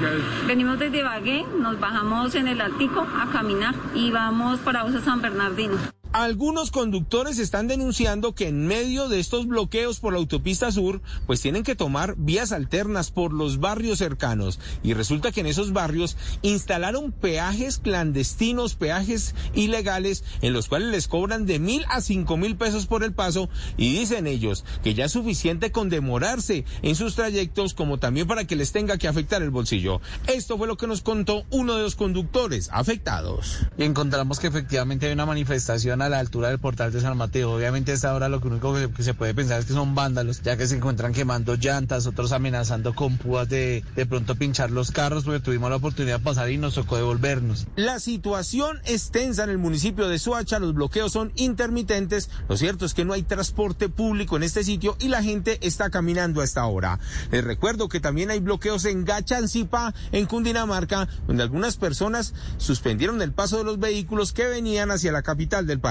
Venimos desde Bagué, nos bajamos en el Altico a caminar y vamos para Usa San Bernardino. Algunos conductores están denunciando que en medio de estos bloqueos por la autopista sur, pues tienen que tomar vías alternas por los barrios cercanos. Y resulta que en esos barrios instalaron peajes clandestinos, peajes ilegales, en los cuales les cobran de mil a cinco mil pesos por el paso. Y dicen ellos que ya es suficiente con demorarse en sus trayectos como también para que les tenga que afectar el bolsillo. Esto fue lo que nos contó uno de los conductores afectados. Y encontramos que efectivamente hay una manifestación a la altura del portal de San Mateo. Obviamente a esta hora lo único que, se puede pensar es que son vándalos, ya que se encuentran quemando llantas, otros amenazando con púas de de pronto pinchar los carros, porque tuvimos la oportunidad de pasar y nos tocó devolvernos. La situación es tensa en el municipio de Soacha, los bloqueos son intermitentes, lo cierto es que no hay transporte público en este sitio y la gente está caminando a esta hora. Les recuerdo que también hay bloqueos en Gachancipa, en Cundinamarca, donde algunas personas suspendieron el paso de los vehículos que venían hacia la capital del país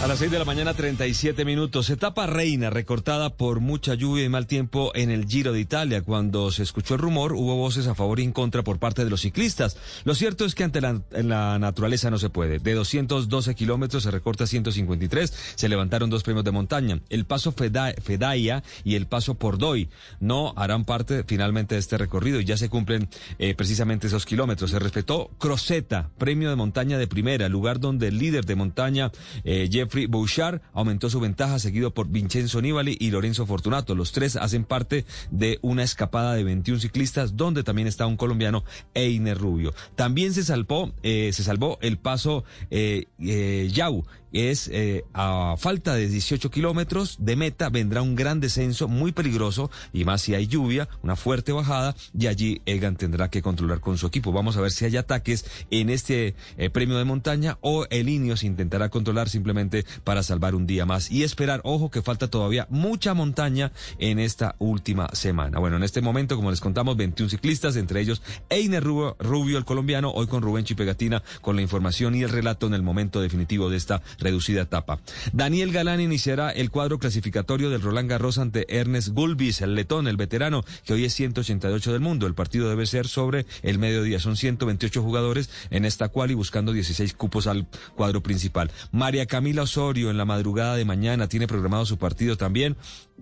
A las 6 de la mañana, 37 minutos. Etapa reina recortada por mucha lluvia y mal tiempo en el Giro de Italia. Cuando se escuchó el rumor, hubo voces a favor y en contra por parte de los ciclistas. Lo cierto es que ante la, naturaleza no se puede. De 212 kilómetros se recorta 153. Se levantaron dos premios de montaña. El paso Fedaya y el paso Pordoy no harán parte finalmente de este recorrido y ya se cumplen eh, precisamente esos kilómetros. Se respetó Croseta, premio de montaña de primera, lugar donde el líder de montaña, eh, Jeffrey Bouchard aumentó su ventaja, seguido por Vincenzo Nibali y Lorenzo Fortunato. Los tres hacen parte de una escapada de 21 ciclistas, donde también está un colombiano, Einer Rubio. También se salvó, eh, se salvó el paso eh, eh, Yau, es eh, a falta de 18 kilómetros de meta vendrá un gran descenso muy peligroso y más si hay lluvia, una fuerte bajada y allí Egan tendrá que controlar con su equipo. Vamos a ver si hay ataques en este eh, premio de montaña o el Ineos intentará controlar simplemente para salvar un día más y esperar, ojo que falta todavía mucha montaña en esta última semana. Bueno, en este momento, como les contamos, 21 ciclistas, entre ellos Einer Rubio, Rubio el colombiano, hoy con Rubén Chipegatina con la información y el relato en el momento definitivo de esta reducida etapa. Daniel Galán iniciará el cuadro clasificatorio del Roland Garros ante Ernest Gulbis, el letón, el veterano, que hoy es 188 del mundo. El partido debe ser sobre el mediodía. Son 128 jugadores en esta cual y buscando 16 cupos al cuadro principal. María Camila Osorio en la madrugada de mañana tiene programado su partido también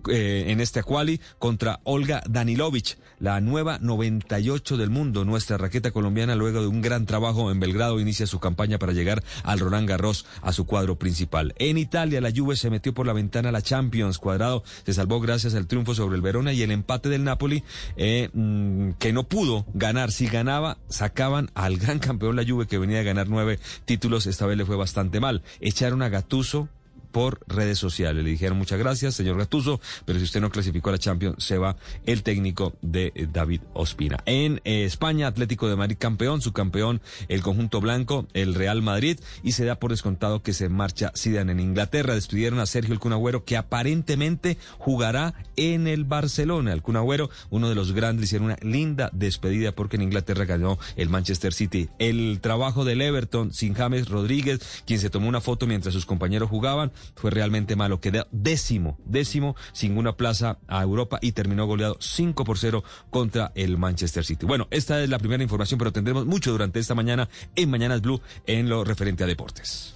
eh, en este quali contra Olga Danilovich, la nueva 98 del mundo. Nuestra raqueta colombiana, luego de un gran trabajo en Belgrado, inicia su campaña para llegar al Roland Garros a su cuadro principal. En Italia, la Juve se metió por la ventana a la Champions. Cuadrado se salvó gracias al triunfo sobre el Verona y el empate del Napoli, eh, mm, que no pudo ganar. Si ganaba, sacaban al gran campeón la Juve, que venía a ganar nueve títulos. Esta vez le fue bastante mal. Echaron a Gatuso por redes sociales. Le dijeron muchas gracias, señor Gatuso, pero si usted no clasificó a la Champions, se va el técnico de eh, David Ospina. En eh, España, Atlético de Madrid campeón, su campeón, el conjunto blanco, el Real Madrid, y se da por descontado que se marcha Zidane en Inglaterra. Despidieron a Sergio El Cunagüero, que aparentemente jugará en el Barcelona. El Cunagüero, uno de los grandes, hicieron una linda despedida porque en Inglaterra ganó el Manchester City. El trabajo del Everton sin James Rodríguez, quien se tomó una foto mientras sus compañeros jugaban, fue realmente malo. Quedó décimo, décimo, sin una plaza a Europa y terminó goleado 5 por 0 contra el Manchester City. Bueno, esta es la primera información, pero tendremos mucho durante esta mañana en Mañanas Blue en lo referente a deportes.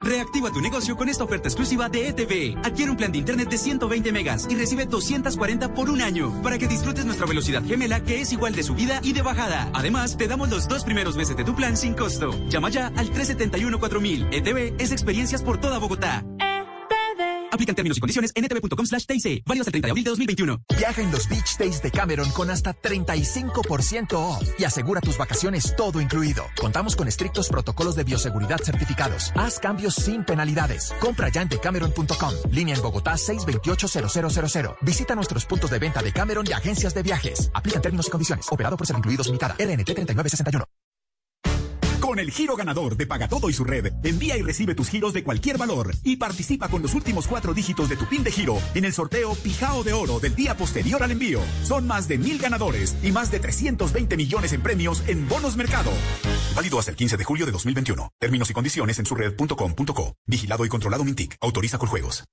Reactiva tu negocio con esta oferta exclusiva de ETV. Adquiere un plan de internet de 120 megas y recibe 240 por un año para que disfrutes nuestra velocidad gemela que es igual de subida y de bajada. Además, te damos los dos primeros meses de tu plan sin costo. Llama ya al 371 4000. ETV es experiencias por toda Bogotá. Aplican términos y condiciones en ntv.com slash TIC. Válido hasta el 30 de abril de 2021. Viaja en los Beach Days de Cameron con hasta 35% off y asegura tus vacaciones todo incluido. Contamos con estrictos protocolos de bioseguridad certificados. Haz cambios sin penalidades. Compra ya en decameron.com. Línea en Bogotá 628-0000. Visita nuestros puntos de venta de Cameron y agencias de viajes. Aplican términos y condiciones. Operado por Incluidos Limitada. RNT 3961. Con el giro ganador de Paga Todo y su red, envía y recibe tus giros de cualquier valor y participa con los últimos cuatro dígitos de tu PIN de giro en el sorteo Pijao de Oro del día posterior al envío. Son más de mil ganadores y más de 320 millones en premios en bonos mercado. Válido hasta el 15 de julio de 2021. Términos y condiciones en su red.com.co. Vigilado y controlado Mintic. Autoriza con juegos.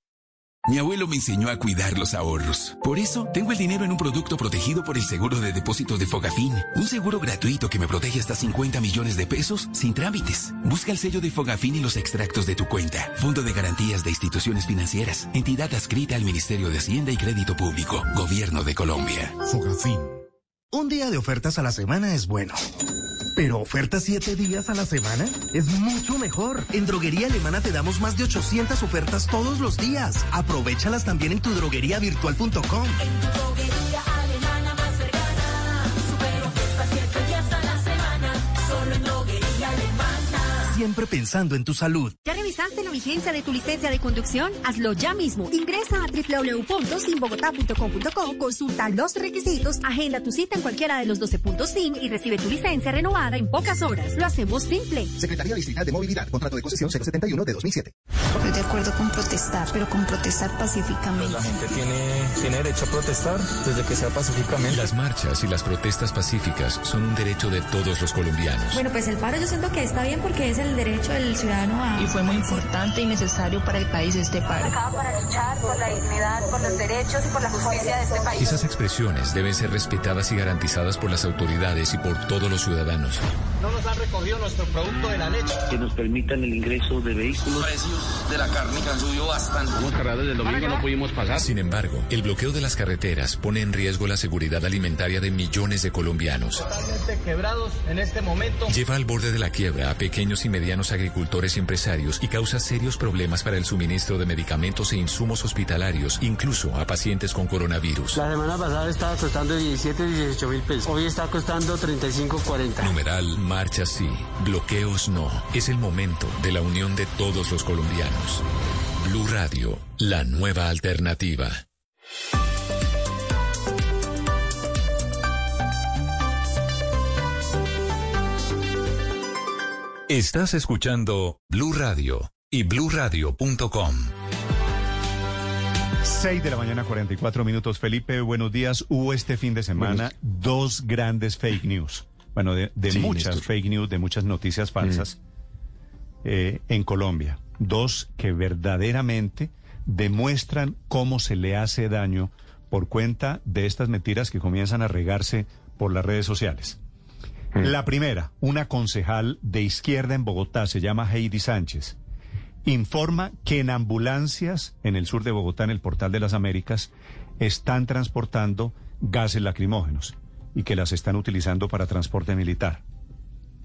Mi abuelo me enseñó a cuidar los ahorros. Por eso, tengo el dinero en un producto protegido por el seguro de depósito de Fogafín. Un seguro gratuito que me protege hasta 50 millones de pesos sin trámites. Busca el sello de Fogafín y los extractos de tu cuenta. Fondo de garantías de instituciones financieras. Entidad adscrita al Ministerio de Hacienda y Crédito Público. Gobierno de Colombia. Fogafín. Un día de ofertas a la semana es bueno. Pero ofertas siete días a la semana es mucho mejor. En Droguería Alemana te damos más de 800 ofertas todos los días. Aprovechalas también en tu drogueriavirtual.com. En tu droguería alemana más cercana. Super ofertas siete días a la semana. Solo en Droguería Alemana. Siempre pensando en tu salud. ¿Ya revisaste la vigencia de tu licencia de conducción? Hazlo ya mismo. Ingresa a www.sinbogotá.com.co, consulta los requisitos, agenda tu cita en cualquiera de los 12 puntos SIN y recibe tu licencia renovada en pocas horas. Lo hacemos simple. Secretaría Distrital de Movilidad, contrato de concesión 071 de 2007. Estoy de acuerdo con protestar, pero con protestar pacíficamente. La gente tiene, tiene derecho a protestar desde que sea pacíficamente. Las marchas y las protestas pacíficas son un derecho de todos los colombianos. Bueno, pues el paro yo siento que está bien porque es el derecho del ciudadano a... Y fue muy importante y necesario para el país este paro. para luchar por la dignidad, por los derechos y por la justicia de este país. Esas expresiones deben ser respetadas y garantizadas por las autoridades y por todos los ciudadanos. No nos han recogido nuestro producto de la leche. Que nos permitan el ingreso de vehículos. Los precios de la carne han subido bastante. Desde el domingo, no pudimos pasar. Sin embargo, el bloqueo de las carreteras pone en riesgo la seguridad alimentaria de millones de colombianos. Totalmente quebrados en este momento. Lleva al borde de la quiebra a pequeños y medianos agricultores y empresarios y causa serios problemas para el suministro de medicamentos e insumos hospitalarios, incluso a pacientes con coronavirus. La semana pasada estaba costando 17, 18 mil pesos. Hoy está costando 35, 40. Numeral, marcha sí, bloqueos no. Es el momento de la unión de todos los colombianos. Blue Radio, la nueva alternativa. Estás escuchando Blue Radio y bluradio.com. 6 de la mañana, 44 minutos. Felipe, buenos días. Hubo este fin de semana dos grandes fake news. Bueno, de, de Sí, muchas Néstor. fake news, de muchas noticias falsas eh, en Colombia. Dos que verdaderamente demuestran cómo se le hace daño por cuenta de estas mentiras que comienzan a regarse por las redes sociales. La primera, una concejal de izquierda en Bogotá, se llama Heidi Sánchez, informa que en ambulancias en el sur de Bogotá, en el Portal de las Américas, están transportando gases lacrimógenos y que las están utilizando para transporte militar.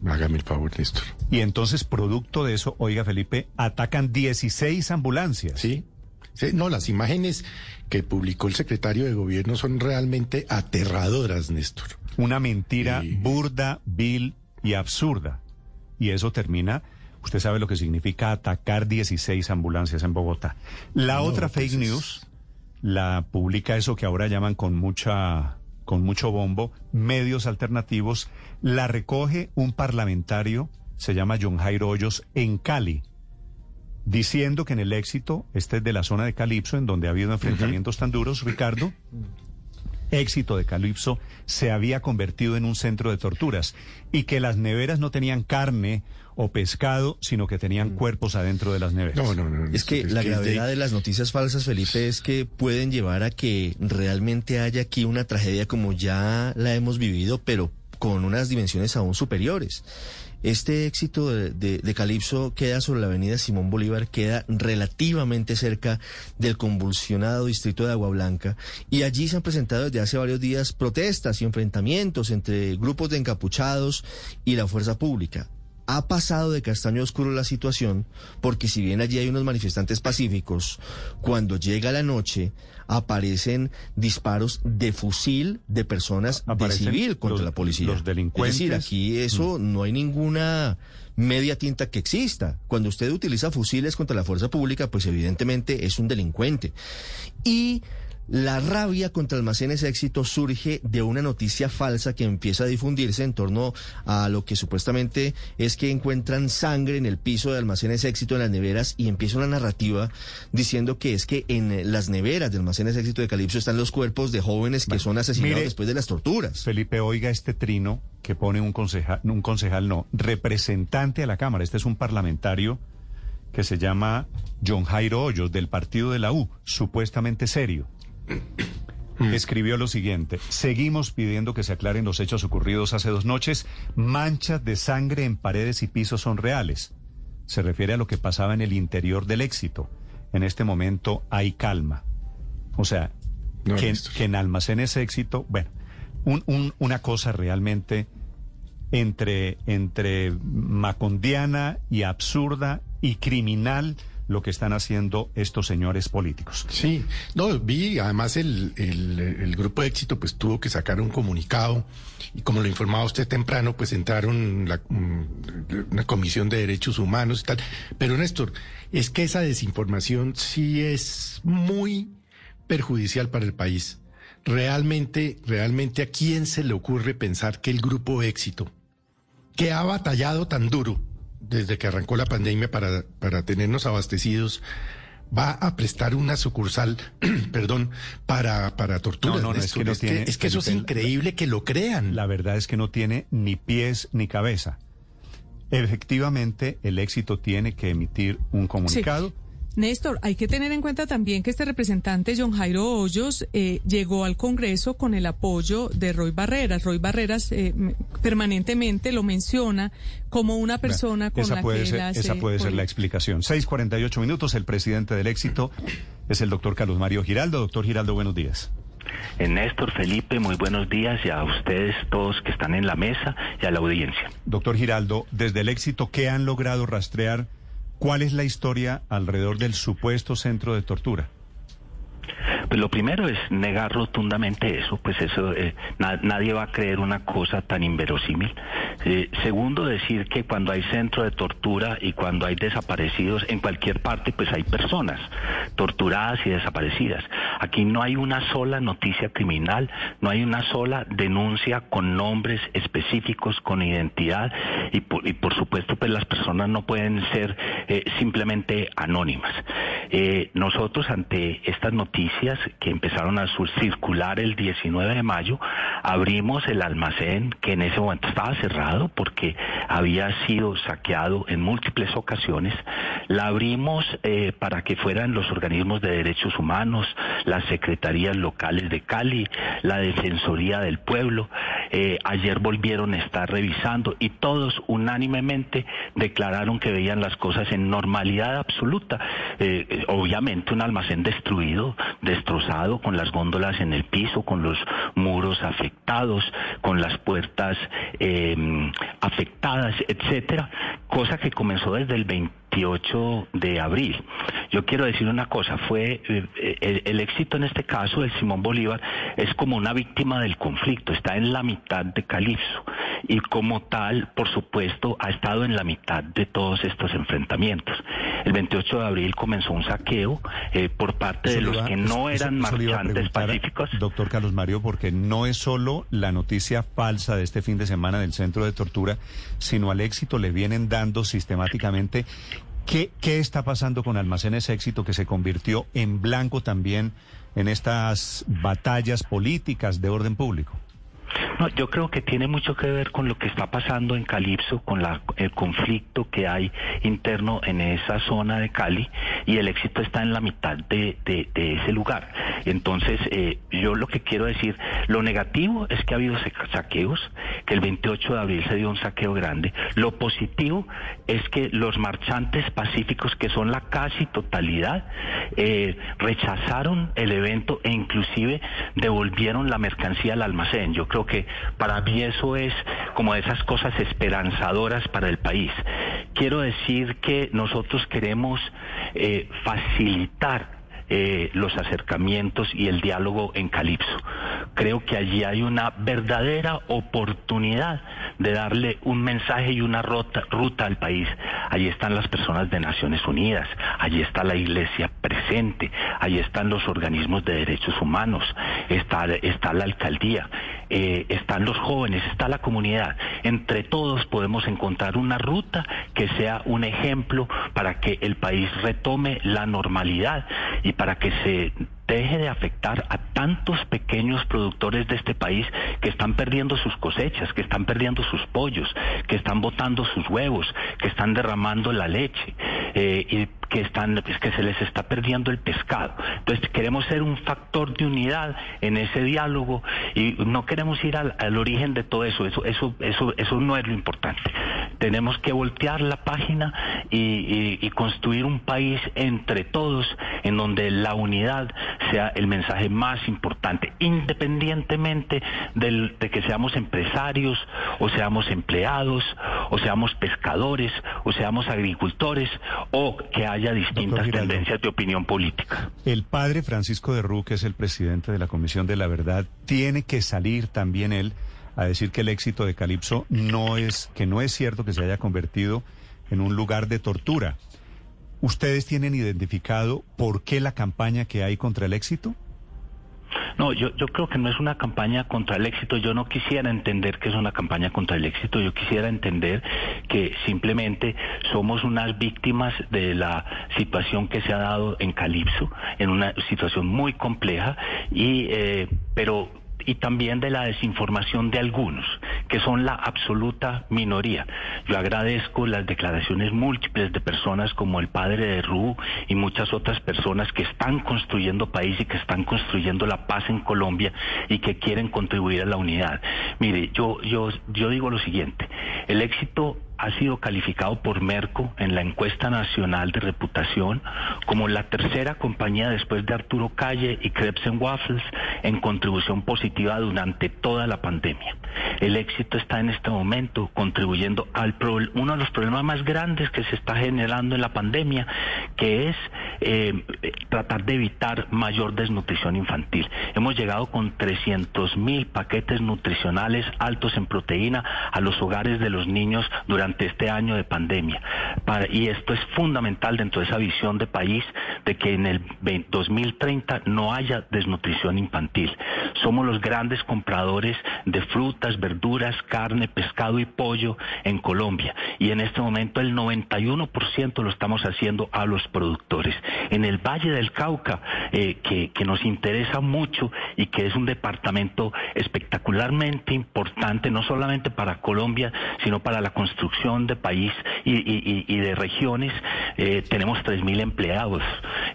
Hágame el favor, Néstor. Y entonces, producto de eso, oiga Felipe, atacan 16 ambulancias. Sí. No, las imágenes que publicó el secretario de gobierno son realmente aterradoras, Néstor. Una mentira burda, vil y absurda. Y eso termina, usted sabe lo que significa atacar 16 ambulancias en Bogotá. La No, otra pues fake news la publica eso que ahora llaman con mucha con mucho bombo, medios alternativos, la recoge un parlamentario, se llama John Jairo Hoyos, en Cali, diciendo que en el éxito, este es de la zona de Calipso, en donde ha habido enfrentamientos tan duros, Ricardo, éxito de Calipso se había convertido en un centro de torturas y que las neveras no tenían carne o pescado, sino que tenían cuerpos adentro de las neveras. No, no, no. Es que la gravedad de las noticias falsas, Felipe, es que pueden llevar a que realmente haya aquí una tragedia como ya la hemos vivido, pero con unas dimensiones aún superiores. Este éxito de, de, Calipso queda sobre la avenida Simón Bolívar, queda relativamente cerca del convulsionado distrito de Agua Blanca y allí se han presentado desde hace varios días protestas y enfrentamientos entre grupos de encapuchados y la fuerza pública. Ha pasado de castaño oscuro la situación, porque si bien allí hay unos manifestantes pacíficos, cuando llega la noche aparecen disparos de fusil de personas de Aparecen civil contra los- la policía. los delincuentes. Mm. Es decir, aquí eso no hay ninguna media tinta que exista. Cuando usted utiliza fusiles contra la fuerza pública, pues evidentemente es un delincuente. Y la rabia contra almacenes éxito surge de una noticia falsa que empieza a difundirse en torno a lo que supuestamente es que encuentran sangre en el piso de almacenes éxito en las neveras y empieza una narrativa diciendo que es que en las neveras de almacenes éxito de Calipso están los cuerpos de jóvenes que son asesinados mire, después de las torturas. Felipe, oiga este trino que pone un concejal, un concejal no, representante a la Cámara. Este es un parlamentario que se llama John Jairo Hoyos, del partido de la U, supuestamente serio. Escribió lo siguiente, seguimos pidiendo que se aclaren los hechos ocurridos hace dos noches, manchas de sangre en paredes y pisos son reales. Se refiere a lo que pasaba en el interior del éxito. En este momento hay calma. O sea, No, que, Néstor. que en almacenes éxito, bueno, un- un- una cosa realmente entre, entre macondiana y absurda y criminal lo que están haciendo estos señores políticos. Sí, no, vi, además el, el, grupo éxito pues tuvo que sacar un comunicado y como lo informaba usted temprano, pues entraron mm, una comisión de derechos humanos y tal. Pero Néstor, es que esa desinformación sí es muy perjudicial para el país. Realmente, realmente, ¿a quién se le ocurre pensar que el grupo éxito, que ha batallado tan duro desde que arrancó la pandemia para, para tenernos abastecidos, va a prestar una sucursal, perdón, para, para torturas. No, no, no, es que no tiene- es que eso es increíble que lo crean. La verdad es que no tiene ni pies ni cabeza. Efectivamente, el éxito tiene que emitir un comunicado. Néstor, hay que tener en cuenta también que este representante, John Jairo Hoyos, eh, llegó al Congreso con el apoyo de Roy Barreras. Roy Barreras eh, permanentemente lo menciona como una persona con esa la puede que ser, esa puede ser la explicación. 6:48 minutos. El presidente del éxito es el doctor Carlos Mario Giraldo. Doctor Giraldo, buenos días. Eh, Néstor, Felipe, muy buenos días y a ustedes todos que están en la mesa y a la audiencia. Doctor Giraldo, desde el éxito, ¿qué han logrado rastrear? ¿Cuál es la historia alrededor del supuesto centro de tortura? Pues lo primero es negar rotundamente eso, pues eso eh, na- nadie va a creer una cosa tan inverosímil. Eh, segundo, decir que cuando hay centro de tortura y cuando hay desaparecidos en cualquier parte, pues hay personas torturadas y desaparecidas. Aquí no hay una sola noticia criminal, no hay una sola denuncia con nombres específicos, con identidad y por, y por supuesto pues las personas no pueden ser eh, simplemente anónimas. Eh, nosotros ante estas noticias que empezaron a circular el 19 de mayo, abrimos el almacén que en ese momento estaba cerrado porque había sido saqueado en múltiples ocasiones. La abrimos eh, para que fueran los organismos de derechos humanos, las secretarías locales de Cali, la Defensoría del Pueblo. Eh, ayer volvieron a estar revisando y todos unánimemente declararon que veían las cosas en normalidad absoluta. Eh, obviamente un almacén destruido, destrozado, con las góndolas en el piso, con los muros afectados, con las puertas eh, afectadas, etcétera, cosa que comenzó desde el 28 de abril. Yo quiero decir una cosa, fue eh, el, el éxito en este caso del Simón Bolívar es como una víctima del conflicto, está en la mitad de Calipso y como tal, por supuesto, ha estado en la mitad de todos estos enfrentamientos. El 28 de abril comenzó un saqueo eh, por parte de los iba- que no eso- eran eso marchantes pacíficos. Doctor Carlos Mario, porque no es solo la noticia falsa de este fin de semana del centro de tortura, sino al éxito le vienen dando sistemáticamente. ¿Qué, qué está pasando con Almacenes Éxito que se convirtió en blanco también en estas batallas políticas de orden público? No, yo creo que tiene mucho que ver con lo que está pasando en Calipso, con la- el conflicto que hay interno en esa zona de Cali y el éxito está en la mitad de, ese lugar. Entonces, eh, yo lo que quiero decir, lo negativo es que ha habido sa- saqueos, que el 28 de abril se dio un saqueo grande. Lo positivo es que los marchantes pacíficos, que son la casi totalidad, eh, rechazaron el evento e inclusive devolvieron la mercancía al almacén. Yo creo que para mí eso es como esas cosas esperanzadoras para el país. Quiero decir que nosotros queremos eh, facilitar eh, los acercamientos y el diálogo en Calipso. Creo que allí hay una verdadera oportunidad de darle un mensaje y una ruta, al país. Allí están las personas de Naciones Unidas, allí está la Iglesia presente, allí están los organismos de derechos humanos, está, está la alcaldía, eh, están los jóvenes, está la comunidad. Entre todos podemos encontrar una ruta que sea un ejemplo para que el país retome la normalidad y para que se deje de afectar a tantos pequeños productores de este país que están perdiendo sus cosechas, que están perdiendo sus pollos, que están botando sus huevos, que están derramando la leche eh, y que están que se les está perdiendo el pescado. Entonces queremos ser un factor de unidad en ese diálogo y no queremos ir al, al origen de todo eso. Eso eso eso eso no es lo importante. Tenemos que voltear la página y, y, y construir un país entre todos en donde la unidad sea el mensaje más importante, independientemente del, de que seamos empresarios o seamos empleados o seamos pescadores o seamos agricultores o que haya distintas tendencias de opinión política. El padre Francisco de Rú, que es el presidente de la Comisión de la Verdad, tiene que salir también él a decir que el éxito de Calipso no es, que no es cierto que se haya convertido en un lugar de tortura. ¿Ustedes tienen identificado por qué la campaña que hay contra el éxito? No, yo, yo creo que no es una campaña contra el éxito. Yo no quisiera entender que es una campaña contra el éxito. Yo quisiera entender que simplemente somos unas víctimas de la situación que se ha dado en Calipso, en una situación muy compleja, y eh, pero y también de la desinformación de algunos, que son la absoluta minoría. Yo agradezco las declaraciones múltiples de personas como el padre de Ru y muchas otras personas que están construyendo país y que están construyendo la paz en Colombia y que quieren contribuir a la unidad. Mire, yo, yo, yo digo lo siguiente, el éxito ha sido calificado por Merco en la encuesta nacional de reputación como la tercera compañía después de Arturo Calle y Krebs Waffles en contribución positiva durante toda la pandemia. El éxito está en este momento contribuyendo al uno de los problemas más grandes que se está generando en la pandemia, que es eh, tratar de evitar mayor desnutrición infantil. Hemos llegado con 300 mil paquetes nutricionales altos en proteína a los hogares de los niños durante este año de pandemia. y esto es fundamental dentro de esa visión de país de que en el 2030 no haya desnutrición infantil. Somos los grandes compradores de frutas, verduras, carne, pescado y pollo en Colombia. Y en este momento el 91% lo estamos haciendo a los productores. En el Valle del Cauca, eh, que, que nos interesa mucho y que es un departamento espectacularmente importante, no solamente para Colombia, sino para la construcción de país y, y, y de regiones, eh, tenemos 3.000 empleados.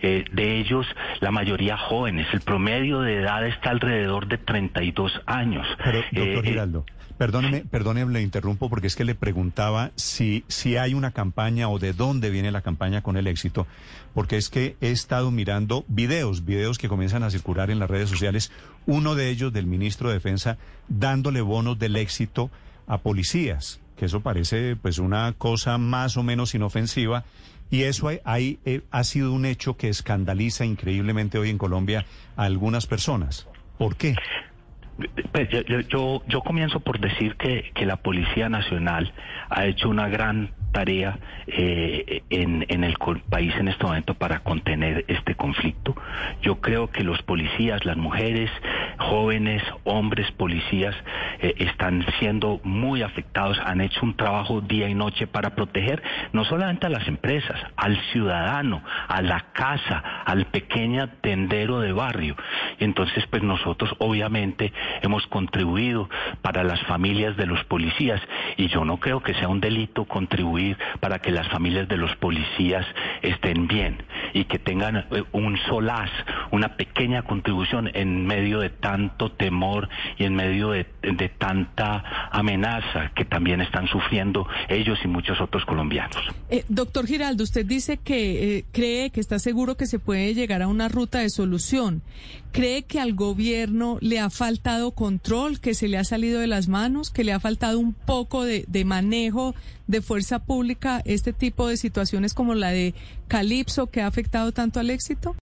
Eh, de ellos, la mayoría jóvenes. El promedio de edad está alrededor de 32 años. Pero, doctor Eh, Giraldo, perdóneme, perdóneme, le interrumpo porque es que le preguntaba si, si hay una campaña o de dónde viene la campaña con el éxito, porque es que he estado mirando videos, videos que comienzan a circular en las redes sociales, uno de ellos del ministro de Defensa dándole bonos del éxito a policías, que eso parece pues una cosa más o menos inofensiva. Y eso hay, hay, eh, ha sido un hecho que escandaliza increíblemente hoy en Colombia a algunas personas. ¿Por qué? Pues yo, yo, yo, yo comienzo por decir que, que la Policía Nacional ha hecho una gran tarea eh, en, en el país en este momento para contener este conflicto. Yo creo que los policías, las mujeres, jóvenes, hombres policías, eh, están siendo muy afectados, han hecho un trabajo día y noche para proteger no solamente a las empresas, al ciudadano, a la casa, al pequeño tendero de barrio. Entonces, pues nosotros obviamente hemos contribuido para las familias de los policías y yo no creo que sea un delito contribuir para que las familias de los policías estén bien y que tengan eh, un solaz, una pequeña contribución en medio de tanto temor y en medio de, de tanta amenaza que también están sufriendo ellos y muchos otros colombianos. Eh, doctor Giraldo, usted dice que eh, cree que está seguro que se puede llegar a una ruta de solución. ¿Cree que al gobierno le ha faltado control, que se le ha salido de las manos, que le ha faltado un poco de, de manejo de fuerza pública este tipo de situaciones como la de Calipso que ha afectado tanto al éxito?